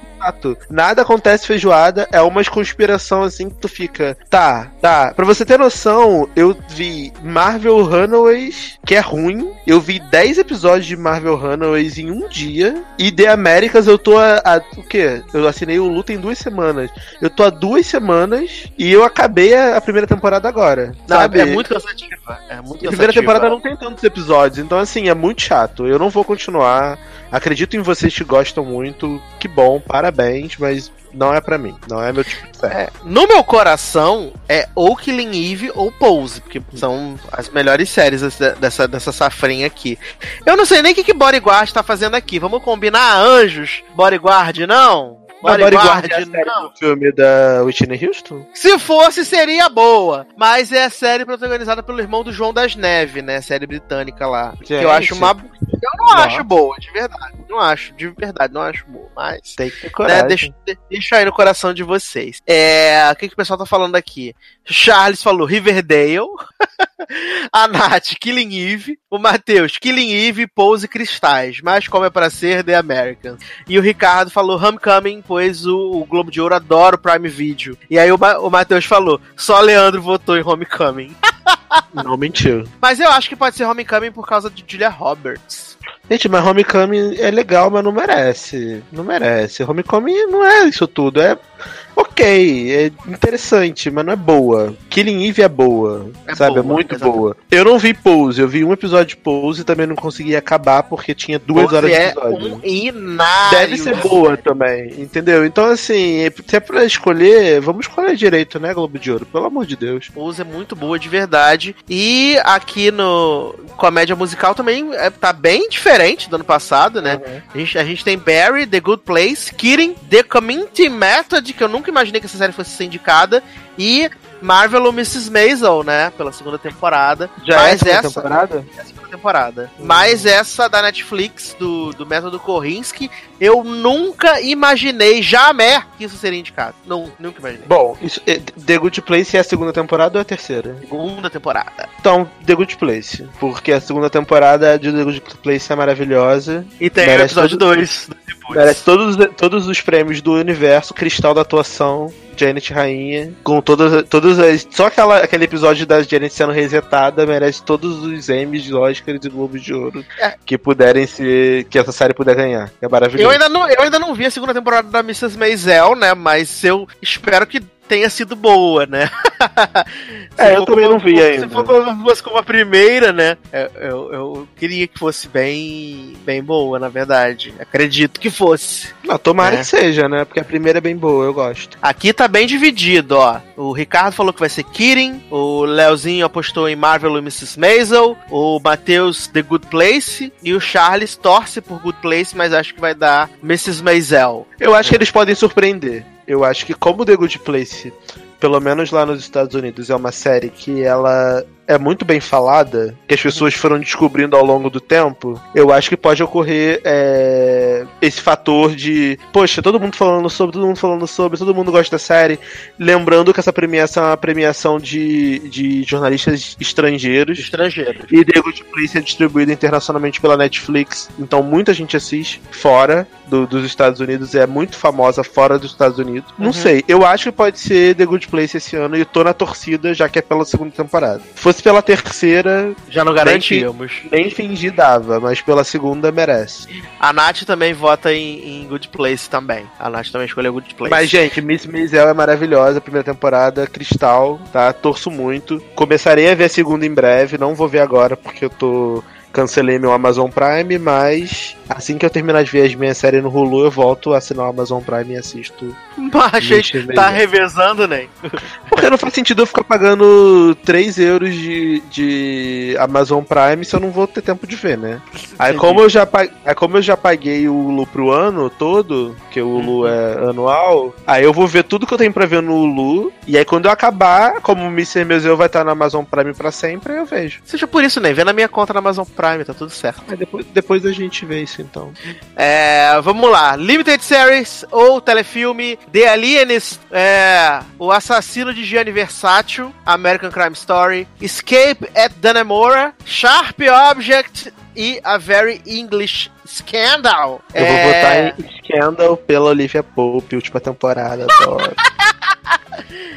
Nada acontece feijoada, é umas conspiração assim que tu fica. Tá, tá. Pra você ter noção, eu vi Marvel Runaways, que é ruim. Eu vi 10 episódios de Marvel Runaways em um dia. E The Américas eu tô a, a- O quê? Eu assinei o Luta em duas semanas. Eu tô há duas semanas e eu acabei a, a primeira temporada agora. Não, sabe? é muito cansativa. É muito E a cansativa. primeira temporada não tem tantos episódios, então assim, é muito chato. Eu não vou continuar. Acredito em vocês que gostam muito. Que bom, parabéns, mas não é pra mim. Não é meu tipo de série. É, no meu coração, é ou Killing Eve ou Pose, porque são as melhores séries dessa, dessa, dessa safrinha aqui. Eu não sei nem o que, que Bodyguard tá fazendo aqui. Vamos combinar anjos? Bodyguard, não? Bodyguard é não. do filme da Whitney Houston? Se fosse, seria boa. Mas é a série protagonizada pelo irmão do João das Neves, né? Série britânica lá. Que eu acho uma. Eu não Nossa. acho boa, de verdade. Não acho, de verdade, não acho boa. Mas. Tem que ter Né, coragem. deixa, de- deixa aí no coração de vocês. É, o que, que o pessoal tá falando aqui? Charles falou Riverdale. [LAUGHS] a Nath, Killing Eve. O Matheus, Killing Eve, Pose Cristais. Mas como é pra ser, The Americans. E o Ricardo falou Homecoming, pois o, o Globo de Ouro adora o Prime Video. E aí o, Ma- o Matheus falou, só Leandro votou em Homecoming. [LAUGHS] Não mentiu. Mas eu acho que pode ser Homecoming por causa de Julia Roberts. Gente, mas Homecoming é legal, mas não merece. Não merece. Homecoming não é isso tudo. É ok, é interessante, mas não é boa. Killing Eve é boa, É sabe? é boa, muito exatamente. boa. Eu não vi Pose, eu vi um episódio de Pose e também não consegui acabar porque tinha duas Pose horas de é episódio. um inário. Deve ser boa também, entendeu? Então, assim, se é pra escolher, vamos escolher direito, né, Globo de Ouro? Pelo amor de Deus. Pose é muito boa de verdade. E aqui no comédia musical também é, tá bem diferente do ano passado, né? A, gente, a gente tem Barry, The Good Place, Kidding, The Community Method, que eu nunca imaginei que essa série fosse ser indicada, e Marvel ou Mrs. Maisel, né? Pela segunda temporada. Já Mas é a essa temporada? é a segunda temporada. Mas essa da Netflix, do, do método Korinski, eu nunca imaginei, jamais, que isso seria indicado. Não, nunca imaginei. Bom, isso, é, The Good Place é a segunda temporada ou é a terceira? Segunda temporada. Então, The Good Place. Porque a segunda temporada de The Good Place é maravilhosa. E tem o episódio todo- 2 Merece todos, todos os prêmios do universo, cristal da atuação, Janet Rainha, com todas, todas as. Só aquela, aquele episódio da Janet sendo resetada merece todos os Emmys, Oscars e Globos de Ouro É. que puderem ser. que essa série puder ganhar. É maravilhoso. Ainda, não, eu ainda não vi a segunda temporada da Mrs. Maisel, né? Mas eu espero que tenha sido boa, né? [LAUGHS] É, Se eu for também como- não vi Se ainda. for como as duas como a primeira, né? Eu, eu, eu queria que fosse bem, bem boa, na verdade. Acredito que fosse. Não, tomara É. que seja, né? Porque a primeira é bem boa, eu gosto. Aqui tá bem dividido, ó. O Ricardo falou que vai ser Kirin, o Leozinho apostou em Marvel e Mrs. Maisel, o Matheus The Good Place e o Charles torce por Good Place, mas acho que vai dar Mrs. Maisel. Eu acho que eles podem surpreender. Eu acho que como The Good Place, pelo menos lá nos Estados Unidos, é uma série que ela é muito bem falada, que as pessoas foram descobrindo ao longo do tempo, eu acho que pode ocorrer é, esse fator de, poxa, todo mundo falando sobre, todo mundo falando sobre, todo mundo gosta da série, lembrando que essa premiação é uma premiação de, de jornalistas estrangeiros. Estrangeiros. E The Good Place é distribuído internacionalmente pela Netflix, então muita gente assiste fora do- dos Estados Unidos, é muito famosa fora dos Estados Unidos. Não Uhum. sei, eu acho que pode ser The Good Place esse ano e tô na torcida, já que é pela segunda temporada. Se fosse pela terceira, Já não garantimos. nem fingi dava, mas pela segunda merece. A Nath também vota em, em Good Place também. A Nath também escolheu Good Place. Mas, gente, Miss Maisel é maravilhosa, primeira temporada, cristal, tá? Torço muito. Começarei a ver a segunda em breve, não vou ver agora porque eu tô. Cancelei meu Amazon Prime, mas assim que eu terminar de ver as minhas séries no Hulu, eu volto a assinar o Amazon Prime e assisto. [LAUGHS] Maisel. tá revezando, né? Porque não faz sentido eu ficar pagando 3 euros de, de Amazon Prime se eu não vou ter tempo de ver, né? Aí como, eu já, aí como eu já paguei o Hulu pro ano todo, que o Hulu Uhum. é anual, aí eu vou ver tudo que eu tenho pra ver no Hulu, e aí quando eu acabar, como o Mr. Museu vai estar na Amazon Prime pra sempre, aí eu vejo. Seja por isso, né? Vê na minha conta na Amazon Prime, tá tudo certo. Aí depois, depois a gente vê isso então. É, vamos lá. Limited Series ou telefilme The Alienist, é, O Assassino de Gianni Versátil, American Crime Story, Escape at Dannemora, Sharp Object e A Very English Scandal. Eu vou É, votar em Scandal pela Olivia Pope, última temporada, adoro. [LAUGHS] [LAUGHS]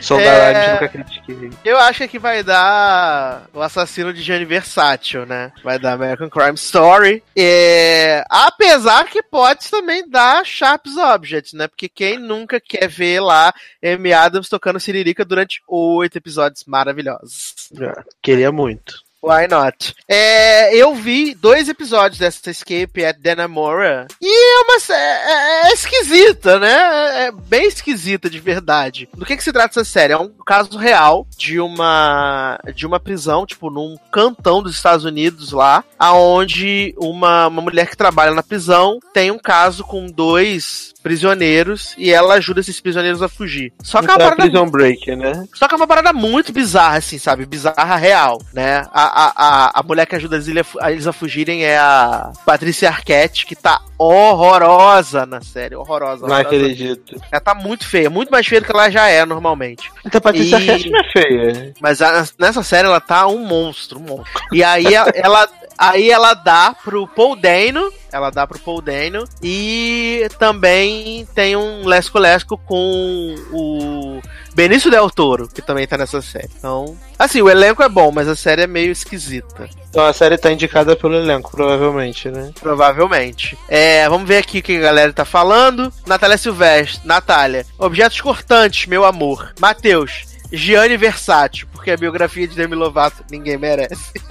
Da É. Live nunca critiquei. Eu acho que vai dar o assassino de Gianni Versátil, né? Vai dar American Crime Story. É, apesar que pode também dar Sharp's Object, né? Porque quem nunca quer ver lá Amy Adams tocando Siririca durante oito episódios maravilhosos. Já, Queria muito. Why not? É, eu vi dois episódios dessa Escape at Dannemora e é uma sé- é, é esquisita, né? É bem esquisita de verdade. Do que que se trata essa série? É um caso real de uma de uma prisão, tipo num cantão dos Estados Unidos lá, aonde uma, uma mulher que trabalha na prisão tem um caso com dois prisioneiros e ela ajuda esses prisioneiros a fugir. Só que é uma Então é parada Prison Break, né? só que é uma parada muito bizarra, assim, sabe? Bizarra real, né? A, a, a, a mulher que ajuda eles a, a fugirem é a Patrícia Arquette, que tá horrorosa na série. Horrorosa. Não acredito. Ela tá muito feia, muito mais feia do que ela já é normalmente. Então Patrícia E- Arquette não é feia. Mas a- nessa série ela tá um monstro, um monstro. E aí ela, [LAUGHS] ela- aí ela dá pro Paul Dano, ela dá pro Paul Dano e também tem um lesco lesco com o Benício Del Toro, que também tá nessa série. Então, assim, o elenco é bom, mas a série é meio esquisita, Então a série tá indicada pelo elenco, provavelmente, né? provavelmente. É, vamos ver aqui o que a galera tá falando. Natália Silvestre, Natália, objetos cortantes, meu amor. Matheus, Gianni Versátil, porque a biografia de Demi Lovato ninguém merece. [LAUGHS]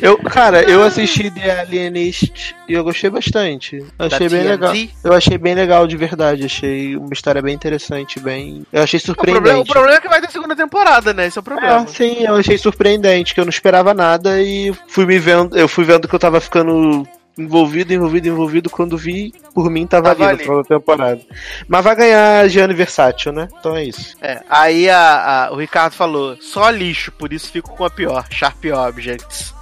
Eu, cara, eu assisti The Alienist e eu gostei bastante. Eu achei Da bem TNT? legal. Eu achei bem legal de verdade. Achei uma história bem interessante, bem. Eu achei O problema, surpreendente. o problema é que vai ter segunda temporada, né? Esse é o problema. É, sim, eu achei surpreendente, que eu não esperava nada e fui me vendo, eu fui vendo que eu tava ficando envolvido, envolvido, envolvido. Quando vi, por mim tava, tava ali na temporada. Mas vai ganhar Gianni Versátil, né? Então é isso. É, aí a, a, o Ricardo falou, só lixo, por isso fico com a pior, Sharp Objects.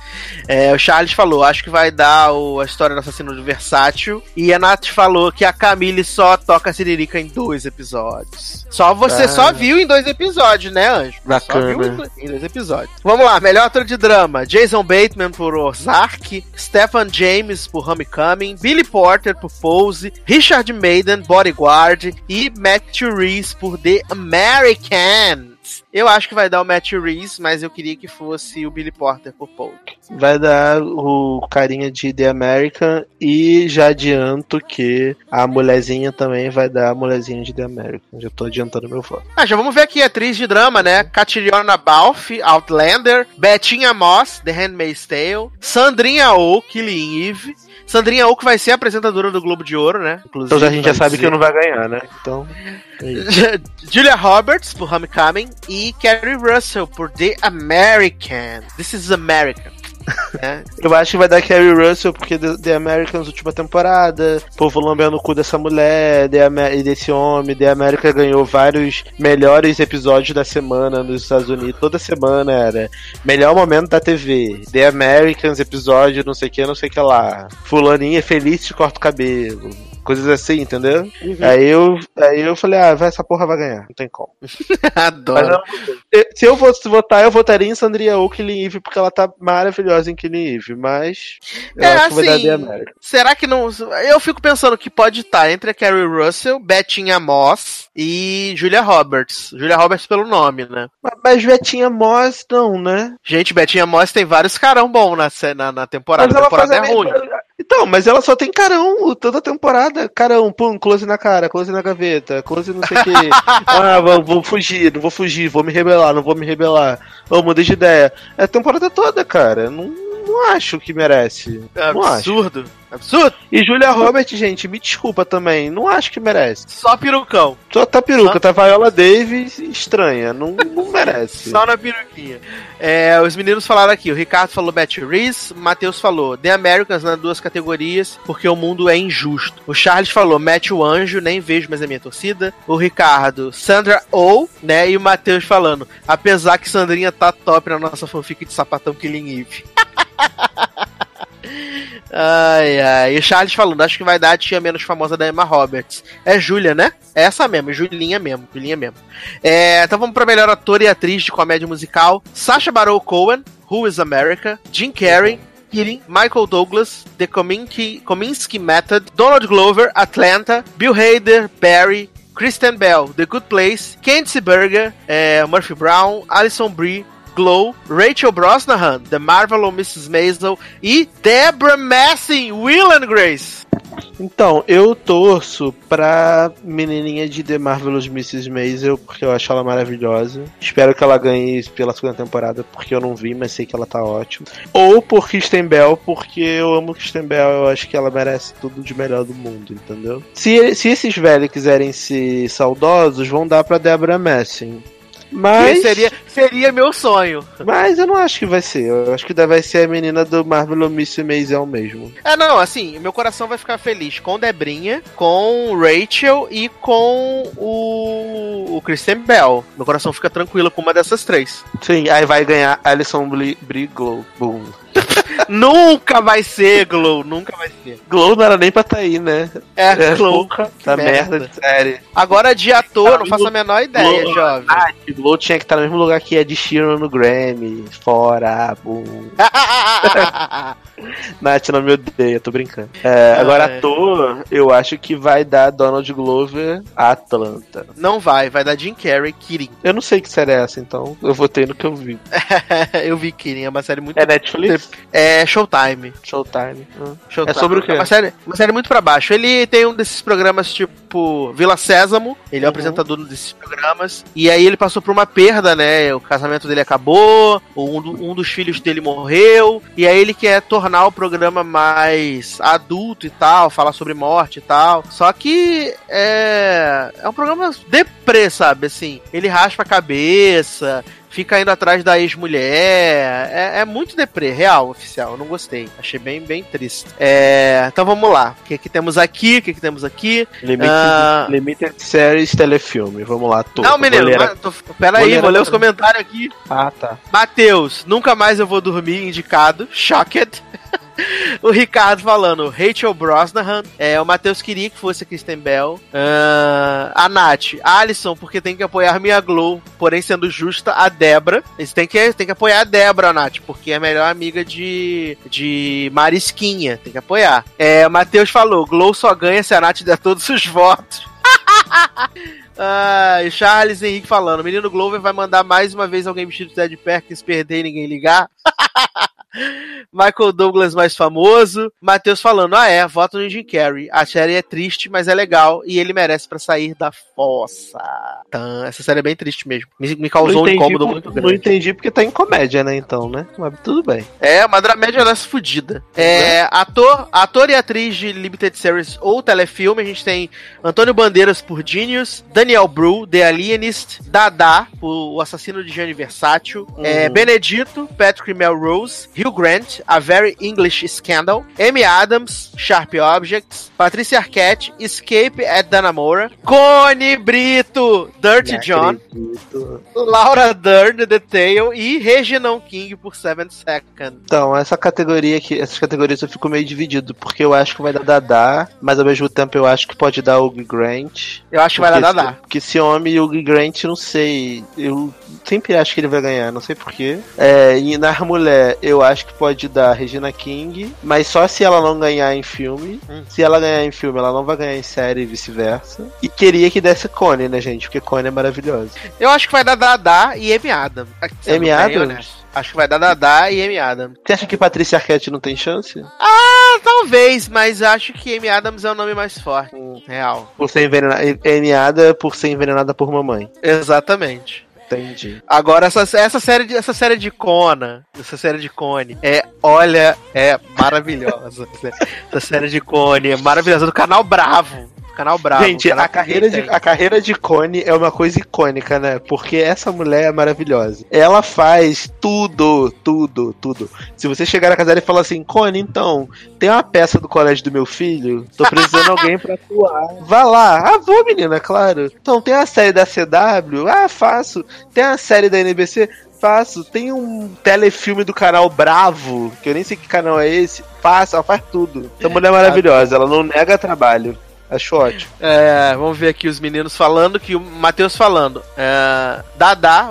É, o Charles falou, acho que vai dar o, a história do assassino do versátil. E a Nath falou que a Camille só toca Siririca em dois episódios. Só você ah. só viu em dois episódios, né, Anjo? Bacana. Só viu em dois episódios. Vamos lá, melhor ator de drama: Jason Bateman por Ozark, Stephen James por Homecoming, Billy Porter por Pose, Richard Maiden, Bodyguard e Matthew Reese por The American. Eu acho que vai dar o Matt Reeves, mas eu queria que fosse o Billy Porter por Polk. Vai dar o carinha de The American e já adianto que a mulherzinha também vai dar a mulherzinha de The American. Já tô adiantando meu voto. Ah, já vamos ver aqui atriz de drama, né? Catriona Balfe, Outlander, Bettinha Moss, The Handmaid's Tale, Sandrinha Oh, Killing Eve, Sandrinha Oak vai ser apresentadora do Globo de Ouro, né? Inclusive, então a gente já sabe dizer. que não vai ganhar, né? Então. É [LAUGHS] Julia Roberts por Homecoming e Carrie Russell por The American. This is American. É. Eu acho que vai dar Carrie Russell, porque The Americans, última temporada, povo lambendo o cu dessa mulher e desse homem. The America ganhou vários melhores episódios da semana nos Estados Unidos. Toda semana era melhor momento da TV. The Americans, episódio não sei o que, não sei o que lá. Fulaninha feliz te corta o cabelo coisas assim, entendeu? Uhum. Aí, eu, aí eu falei, ah, vai, essa porra vai ganhar, não tem como. [LAUGHS] Adoro. se eu fosse votar, eu votaria em Sandria ou Killing Eve, porque ela tá maravilhosa em Killing Eve, mas eu é, acho assim, que vai dar América. Será que não... Eu fico pensando que pode estar entre a Carrie Russell, Bettinha Moss e Julia Roberts. Julia Roberts pelo nome, né? Mas, mas Bettinha Moss não, né? Gente, Bettinha Moss tem vários carão bom na, na, na temporada. Mas a temporada é ruim. Então, mas ela só tem carão toda temporada. Carão, pum, close na cara, close na gaveta, close não sei o que. [LAUGHS] ah, vou, vou, fugir, não vou fugir, vou me rebelar, não vou me rebelar. Ô, mudei de ideia. É a temporada toda, cara. Não, não acho que merece. É absurdo. Acho. Absurdo. E Julia Roberts, gente, me desculpa também. Não acho que merece. Só perucão. Só tá peruca. Só... Tá Viola Davis estranha. Não, não merece. Só na peruquinha. É, os meninos falaram aqui. O Ricardo falou Betty Reese. O Matheus falou The Americans nas duas categorias, porque o mundo é injusto. O Charles falou Mete o Anjo, nem vejo, mas é minha torcida. O Ricardo, Sandra ou, né? E o Matheus falando, apesar que Sandrinha tá top na nossa fanfic de sapatão Killing Eve. [LAUGHS] Ai, ai. E Charles falando, acho que vai dar a tia menos famosa da Emma Roberts. É Julia, né? É essa mesmo, Julinha mesmo, Julinha mesmo. É, então vamos pra melhor ator e atriz de comédia musical. Sacha Baron Cohen, Who is America, Jim Carrey, Keating, Michael Douglas, The Kominsky, Kominsky Method, Donald Glover, Atlanta, Bill Hader, Barry, Kristen Bell, The Good Place, Kenzie Berger, é, Murphy Brown, Alison Brie, Glow, Rachel Brosnahan, The Marvel Mrs. Maisel e Deborah Messing, Will and Grace. Então, eu torço pra menininha de The Marvelous Mrs. Maisel, porque eu acho ela maravilhosa. Espero que ela ganhe pela segunda temporada, porque eu não vi, mas sei que ela tá ótima. Ou por Kristen Bell, porque eu amo Kristen Bell, eu acho que ela merece tudo de melhor do mundo, entendeu? Se, se esses velhos quiserem ser saudosos, vão dar pra Deborah Messing. Mas. seria, seria meu sonho. Mas eu não acho que vai ser. Eu acho que vai ser a menina do Marvel Miss Maisel mesmo. É, não, assim, meu coração vai ficar feliz com Debrinha, com Rachel e com o, o Christian Bell. Meu coração fica tranquilo com uma dessas três. Sim, aí vai ganhar Alison Briglow. [LAUGHS] Boom. Nunca vai ser Glow, nunca vai ser. Glow não era nem pra tá aí, né? É, é Glow. Tá merda. merda de série. Agora de ator, não faço a menor ideia, Glow, jovem. Ah, Glow tinha que estar no mesmo lugar que é de Sheeran no Grammy. Fora, boom. [LAUGHS] Nath não me odeia, tô brincando. É, agora, é. ator, eu acho que vai dar Donald Glover a Atlanta. Não vai, vai dar Jim Carrey, Kirin. Eu não sei que série é essa, então eu votei no que eu vi. [LAUGHS] eu vi Kirin, é uma série muito. É Netflix? É Showtime. Showtime. Hum. Showtime. É sobre o quê? É uma série, uma série muito pra baixo. Ele tem um desses programas tipo Vila Sésamo, ele é o uhum. apresentador desses programas, e aí ele passou por uma perda, né? O casamento dele acabou, um, um dos filhos dele morreu, e aí ele quer tornar tornar o programa mais adulto e tal, falar sobre morte e tal. Só que é, é um programa deprê, sabe? Assim, ele raspa a cabeça, fica indo atrás da ex-mulher. É, é, muito deprê, real, oficial. Eu não gostei. Achei bem, bem triste. É, então vamos lá. O que, que temos aqui? O que, que temos aqui? Limited, uh... Limited Series Telefilme. Vamos lá, tô. Não, menino, tô... pera aí, vou ler os comentários aqui. Ah, tá. Matheus, nunca mais eu vou dormir, indicado. Shocked. [LAUGHS] o Ricardo falando, Rachel Brosnahan. É, o Matheus queria que fosse a Kristen Bell. Uh, a Nath, Alison, porque tem que apoiar Mia Glow, porém sendo justa, a Debra. Eles que, tem que apoiar a Debra, Nath, porque é a melhor amiga de, de Marisquinha. Tem que apoiar. É, o Matheus falou, Glow só ganha se a Nath der todos os votos. [LAUGHS] Ah, Charles Henrique falando: Menino Glover vai mandar mais uma vez alguém vestido de Ted Perkins perder e ninguém ligar. [LAUGHS] Michael Douglas mais famoso. Matheus falando: Ah, é, voto no Jim Carrey. A série é triste, mas é legal e ele merece para sair da fossa. Então, essa série é bem triste mesmo. Me, me causou um incômodo muito grande. Não entendi porque tá em comédia, né? Então, né? Mas tudo bem. É, uma dramédia dessa fudida. É, é, ator, ator e atriz de Limited Series ou telefilme, a gente tem Antônio Bandeiras por Genius, Daniel Bru, The Alienist, Dada, o assassino de Gianni Versátil, é, uhum. é, Benedito, Patrick Melrose, Hugh Grant, A Very English Scandal, Amy Adams, Sharp Objects, Patricia Arquette, Escape at Danamora, Cone Brito, Dirty John, Laura Dern, The Tale e Reginald King por Seven Seconds. Então, essa categoria aqui, essas categorias eu fico meio dividido, porque eu acho que vai dar Dada, mas ao mesmo tempo eu acho que pode dar o Grant. Eu acho que vai dar Dada. Porque esse homem, o Grant, não sei, eu sempre acho que ele vai ganhar, não sei porquê. É, e na mulher, eu acho que pode dar Regina King, mas só se ela não ganhar em filme. Hum. Se ela ganhar em filme, ela não vai ganhar em série e vice-versa. E queria que desse Cone, né, gente? Porque Cone é maravilhosa. Eu acho que vai dar Dada e Amy Adam. Amy Adams? Acho que vai dar Dada e Amy Adams. Você acha que Patrícia Arquette não tem chance? Ah, talvez, mas acho que Amy Adams é o nome mais forte. Hum. Real. Por ser envenenada. Amy Adams por ser envenenada por mamãe. Exatamente. Entendi. Agora, essa, essa, série de, essa série de Kona, essa série de Cone, é, olha, é maravilhosa. [LAUGHS] essa série de Cone é maravilhosa, do canal Bravo. Canal Bravo. Gente, canal a, carreira de, a carreira de Cone é uma coisa icônica, né? Porque essa mulher é maravilhosa. Ela faz tudo, tudo, tudo. Se você chegar na casa dela e falar assim, Cone, então, tem uma peça do colégio do meu filho, tô precisando de alguém pra atuar. [LAUGHS] Vá lá. Ah, vou, menina, claro. Então, tem a série da CW? Ah, faço. Tem a série da NBC? Faço. Tem um telefilme do canal Bravo, que eu nem sei que canal é esse. Faço, ela faz tudo. Essa mulher é maravilhosa, ela não nega trabalho. Acho ótimo. É, vamos ver aqui os meninos falando que o Matheus falando. É,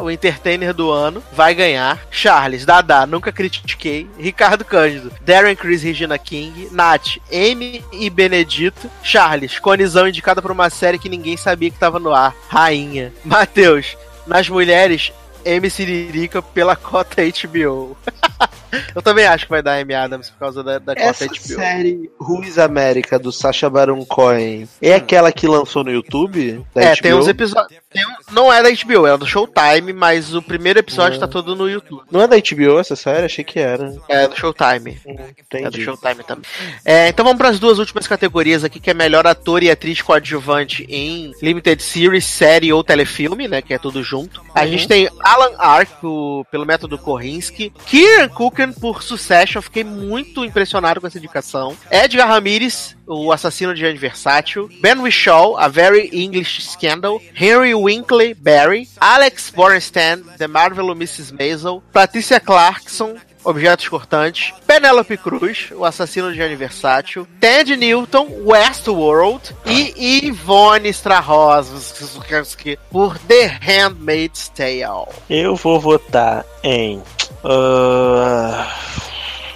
o entertainer do ano, vai ganhar. Charles, Dadá, nunca critiquei. Ricardo Cândido, Darren Chris Regina King, Nath, Amy e Benedito. Charles, Conizão indicada por uma série que ninguém sabia que estava no ar. Rainha. Matheus, nas mulheres, M. Siririca pela cota HBO. [LAUGHS] Eu também acho que vai dar Amy Adams por causa da, da Essa HBO. Essa série Ruiz América do Sacha Baron Cohen é aquela que lançou no YouTube? é, HBO? tem uns episódios. Um, não é da HBO, é do Showtime, mas o primeiro episódio hum. tá todo no YouTube. Não é da HBO essa série? Achei que era. É do Showtime. Hum, é do Showtime também. É, então vamos para as duas últimas categorias aqui, que é melhor ator e atriz coadjuvante em Limited Series, série ou telefilme, né? Que é tudo junto. A uhum. gente tem Alan Ark, pelo método Korinski, Kieran Culkin por Succession, fiquei muito impressionado com essa indicação. Edgar Ramirez, o assassino de Anne Versátil, Ben Whishaw, A Very English Scandal, Henry Winkley, Barry, Alex Bornstein, The Marvel Mrs. Maisel, Patricia Clarkson, Objetos Cortantes, Penelope Cruz, o assassino de aniversário, Ted Newton, Westworld e Ivone Strahovski por The Handmaid's Tale. Eu vou votar em. Uh...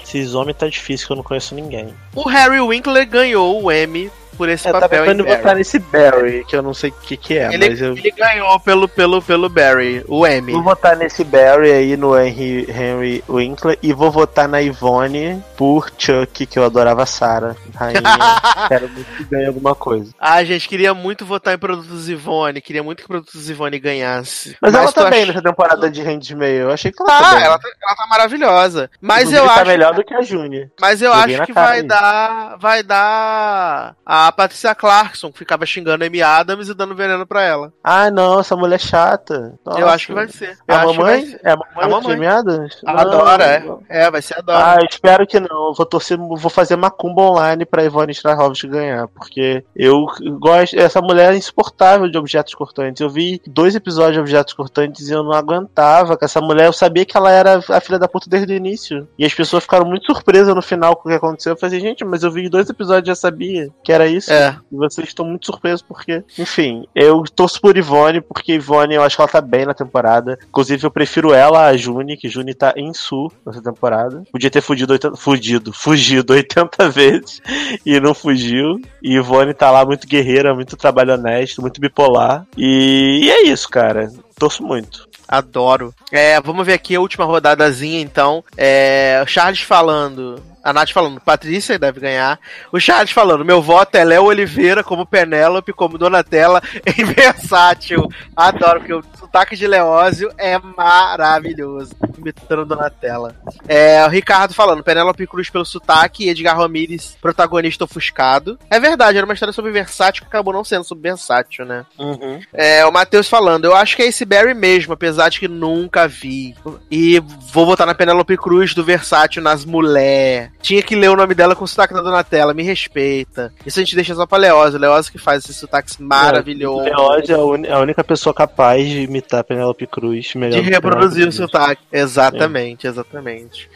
Esses homens tá difícil que eu não conheço ninguém. O Harry Winkler ganhou o Emmy por esse eu papel. Tava tentando votar nesse Barry, que eu não sei o que, que é, ele, mas eu... ele ganhou pelo, pelo, pelo Barry, o M. Vou votar nesse Barry aí no Henry, Henry Winkler e vou votar na Ivone por Chuck, que eu adorava Sarah, rainha. [LAUGHS] Quero muito que ganhe alguma coisa. Ah, gente, queria muito votar em Produtos Ivone, queria muito que Produtos Ivone ganhasse. Mas, mas ela tá bem ach... nessa temporada de Handmaid, eu achei que ela tá, tá ela, tá, ela tá maravilhosa. Mas Inclusive, eu tá acho... melhor do que a Júnior. Mas eu acho que vai dar, vai dar a a Patricia Clarkson, que ficava xingando a Amy Adams e dando veneno pra ela. Ah, não, essa mulher é chata. Nossa. Eu acho que vai ser. Eu a mamãe? É a mamãe, a mamãe? Amy Adams? Adora, é. É, vai ser a Dora. Ah, espero que não. vou torcer, vou fazer macumba online pra Ivone Strahovski ganhar, porque eu gosto. Essa mulher é insuportável de objetos cortantes. Eu vi dois episódios de objetos cortantes e eu não aguentava com essa mulher. Eu sabia que ela era a filha da puta desde o início. E as pessoas ficaram muito surpresas no final com o que aconteceu. Eu falei, gente, mas eu vi dois episódios e já sabia que era isso. É. E vocês estão muito surpresos porque. Enfim, eu torço por Ivone, porque Ivone eu acho que ela tá bem na temporada. Inclusive, eu prefiro ela a Juni, que Juni tá em Sul nessa temporada. Podia ter fugido 80, fugido, fugido 80 vezes e não fugiu. E Ivone tá lá muito guerreira, muito trabalho honesto, muito bipolar. E, e é isso, cara. Torço muito. Adoro. É, vamos ver aqui a última rodadazinha, então. É, Charles falando. A Nath falando, Patrícia deve ganhar. O Charles falando, meu voto é Léo Oliveira como Penélope, como Donatella [LAUGHS] em Versátil. Adoro, porque o sotaque de Leózio é maravilhoso. Imitando Donatella. É, o Ricardo falando, Penélope Cruz pelo sotaque e Edgar Ramirez, protagonista ofuscado. É verdade, era uma história sobre Versátil que acabou não sendo sobre Versátil, né? Uhum. É, o Matheus falando, eu acho que é esse Barry mesmo, apesar de que nunca vi. E vou votar na Penélope Cruz do Versátil nas mulher. Tinha que ler o nome dela com o sotaque da Donatella, me respeita. Isso a gente deixa só pra Leosa. Leosa que faz esses sotaques maravilhosos. Leosa é a única pessoa capaz de imitar Penélope Cruz melhor. De reproduzir o sotaque. Exatamente, é. exatamente.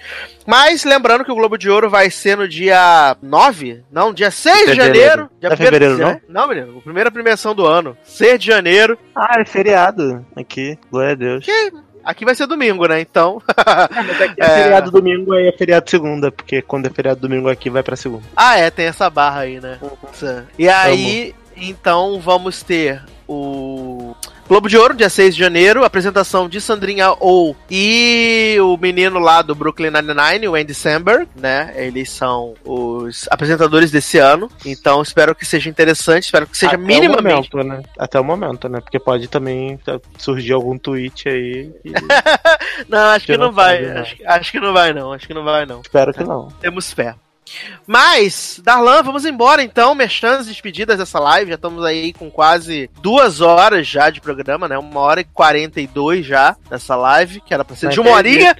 Mas lembrando que o Globo de Ouro vai ser no dia 9? Não, dia 6 de janeiro. Dia é fevereiro, não? Não, menino. Primeira premiação do ano. 6 de janeiro. Ah, é feriado. Aqui. Glória a Deus. Que Aqui vai ser domingo, né? Então. [LAUGHS] é, aqui é, é feriado domingo, aí é feriado segunda, porque quando é feriado domingo aqui vai pra segunda. Ah, é, tem essa barra aí, né? Uhum. E aí, então vamos ter o Globo de Ouro, dia 6 de janeiro, apresentação de Sandrinha ou e o menino lá do Brooklyn Nine-Nine, o Andy Samberg, né? Eles são os apresentadores desse ano. Então espero que seja interessante, espero que seja Até minimamente. O momento, né? Até o momento, né? Porque pode também surgir algum tweet aí. E... [LAUGHS] não, acho que, que não, não vai. Acho, acho, que não vai, não. Acho que não vai, não. Espero que não. Temos fé. Mas, Darlan, vamos embora então, merchans despedidas dessa live. Já estamos aí com quase duas horas já de programa, né? Uma hora e quarenta e dois já nessa live, que era pra ser de uma horinha.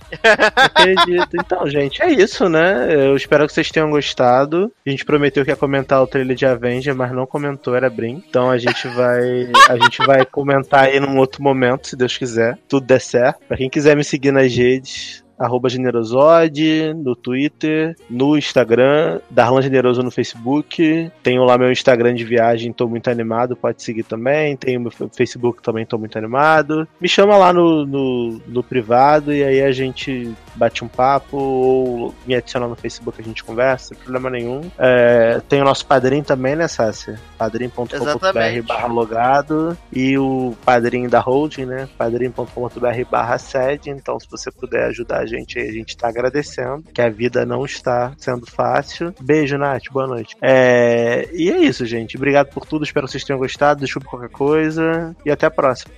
Acredito. Então, gente, é isso, né? Eu espero que vocês tenham gostado. A gente prometeu que ia comentar o trailer de Avenger, mas não comentou, era Brim. Então a gente vai. A gente vai comentar aí num outro momento, se Deus quiser. Tudo der certo. Pra quem quiser me seguir nas redes, arroba Generosode, no Twitter, no Instagram, Darlan Generoso no Facebook. Tenho lá meu Instagram de viagem, tô muito animado, pode seguir também. Tenho meu Facebook também, tô muito animado. Me chama lá no, no, no privado e aí a gente bate um papo ou me adiciona no Facebook, a gente conversa, sem problema nenhum. É, tem o nosso padrinho também, né, Sácia? padrim.com.br barra logado e o padrinho da holding, né? padrim.com.br barra sede. Então, se você puder ajudar a gente aí, a gente tá agradecendo, que a vida não está sendo fácil. Beijo, Nath, boa noite. É, e é isso, gente. Obrigado por tudo, espero que vocês tenham gostado. Desculpe qualquer coisa e até a próxima.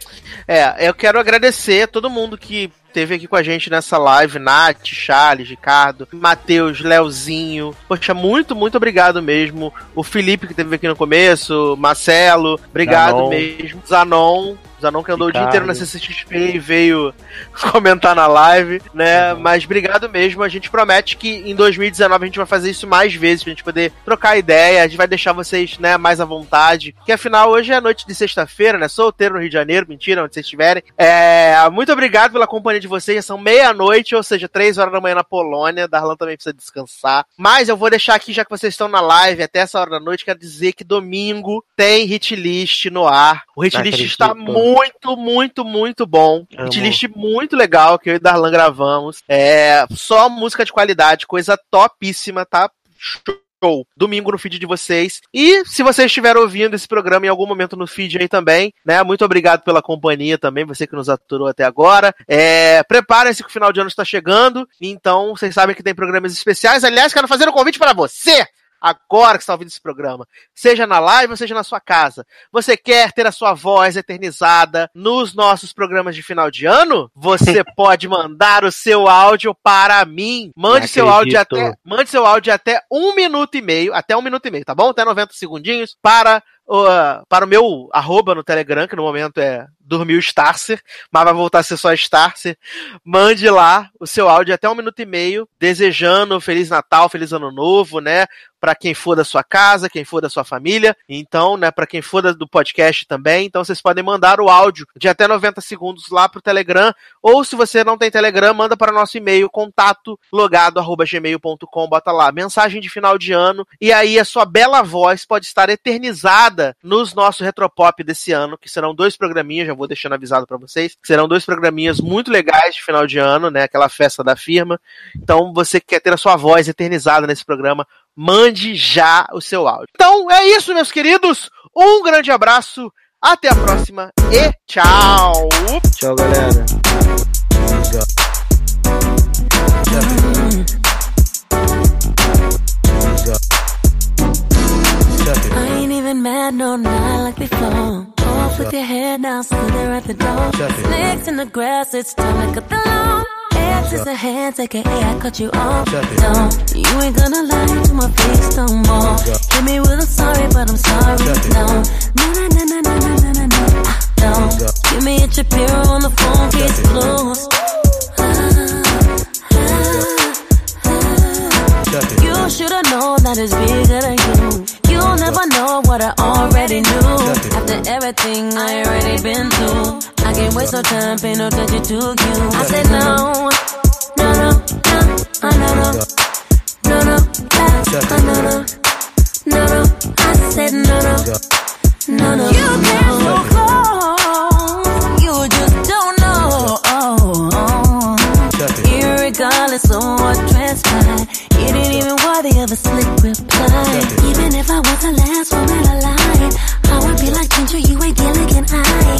É, eu quero agradecer a todo mundo que teve aqui com a gente nessa live, Nath, Charles, Ricardo, Matheus, Leozinho. Poxa, muito, muito obrigado mesmo. O Felipe que teve aqui no começo, Marcelo, obrigado Zanon. mesmo. Zanon, Zanon que andou Ricardo. o dia inteiro na CCXP e veio [LAUGHS] comentar na live, né? Uhum. Mas obrigado mesmo. A gente promete que em 2019 a gente vai fazer isso mais vezes pra gente poder trocar ideia. A gente vai deixar vocês, né, mais à vontade. Que afinal, hoje é noite de sexta-feira, né? Solteiro no Rio de Janeiro, mentira, onde vocês estiverem. É, muito obrigado pela companhia de vocês. Já são meia-noite, ou seja, três horas da manhã na Polônia. Darlan também precisa descansar. Mas eu vou deixar aqui, já que vocês estão na live até essa hora da noite, quero dizer que domingo tem hit list no ar. O hit list está muito muito, muito, muito bom. Hitlist muito legal que eu e Darlan gravamos. É só música de qualidade, coisa topíssima, tá? Show. Domingo no feed de vocês. E se vocês estiveram ouvindo esse programa em algum momento no feed aí também, né? Muito obrigado pela companhia também, você que nos aturou até agora. É, Preparem-se que o final de ano está chegando. Então, vocês sabem que tem programas especiais. Aliás, quero fazer um convite para você agora que está ouvindo esse programa, seja na live ou seja na sua casa, você quer ter a sua voz eternizada nos nossos programas de final de ano? Você [LAUGHS] pode mandar o seu áudio para mim. Mande seu áudio até, mande seu áudio até um minuto e meio, até um minuto e meio, tá bom? Até 90 segundinhos para Uh, para o meu arroba no Telegram, que no momento é dormiu Starcer, mas vai voltar a ser só Starcer. Mande lá o seu áudio até um minuto e meio, desejando Feliz Natal, Feliz Ano Novo, né? Para quem for da sua casa, quem for da sua família. Então, né, para quem for do podcast também. Então, vocês podem mandar o áudio de até 90 segundos lá pro Telegram. Ou se você não tem Telegram, manda para o nosso e-mail, contato logado gmail.com, bota lá, mensagem de final de ano. E aí a sua bela voz pode estar eternizada nos nossos Retropop desse ano, que serão dois programinhas, já vou deixando avisado para vocês. Serão dois programinhas muito legais de final de ano, né? Aquela festa da firma. Então, você que quer ter a sua voz eternizada nesse programa, mande já o seu áudio. Então, é isso, meus queridos. Um grande abraço. Até a próxima e tchau! Tchau, galera. The door. Snakes in the grass, it's time to cut the lawn. Exes ahead, take it, I cut you off. No, you ain't gonna lie to my face no more. Hit me with a sorry, but I'm sorry. No, no, no, no, no, no, no, no, no. No, ah, give me a Shapiro on the phone, case closed. You should've known that it's bigger than you. You'll never know what I already knew. After everything I already been through, I can't waste no time paying no attention to you. I said no, no, no, no, oh, no, no, no, no, oh, no, no, no, no. I said no, no, no, no. You can't. Of a slick reply. Even if I was the last woman alive, I would be like Ginger, you ain't Gilligan. I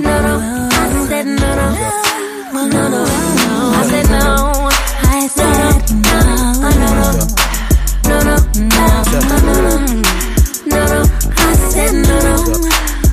no, no. I said no, no. No, no, no. I said no. I said no. No, no, no. No, no, no. No, no. I said no, no.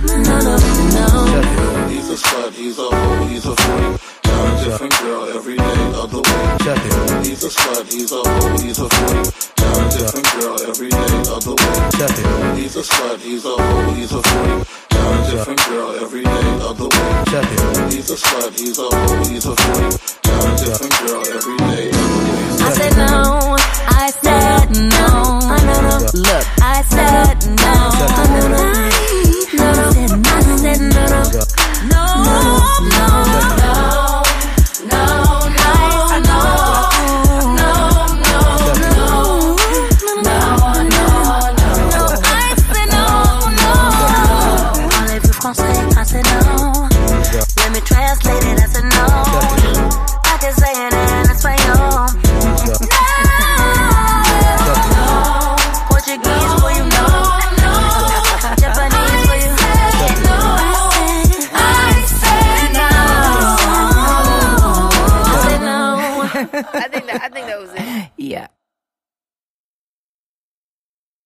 No, no, no. He's a slut, he's a hoe, he's a freak different girl every day of the week. Check it. He's a slut, he's a hoe, he's a freak. Had a different girl every day of the week. Check it. He's a slut, he's a hoe, he's a freak. Had a different girl every day of the week. Check it. He's a slut, he's a hoe, he's a freak. Had a different girl every day of the week. I said no, I said no. I no no. Look, I said no, I no no. no, no, no, I said no no. No, no, no.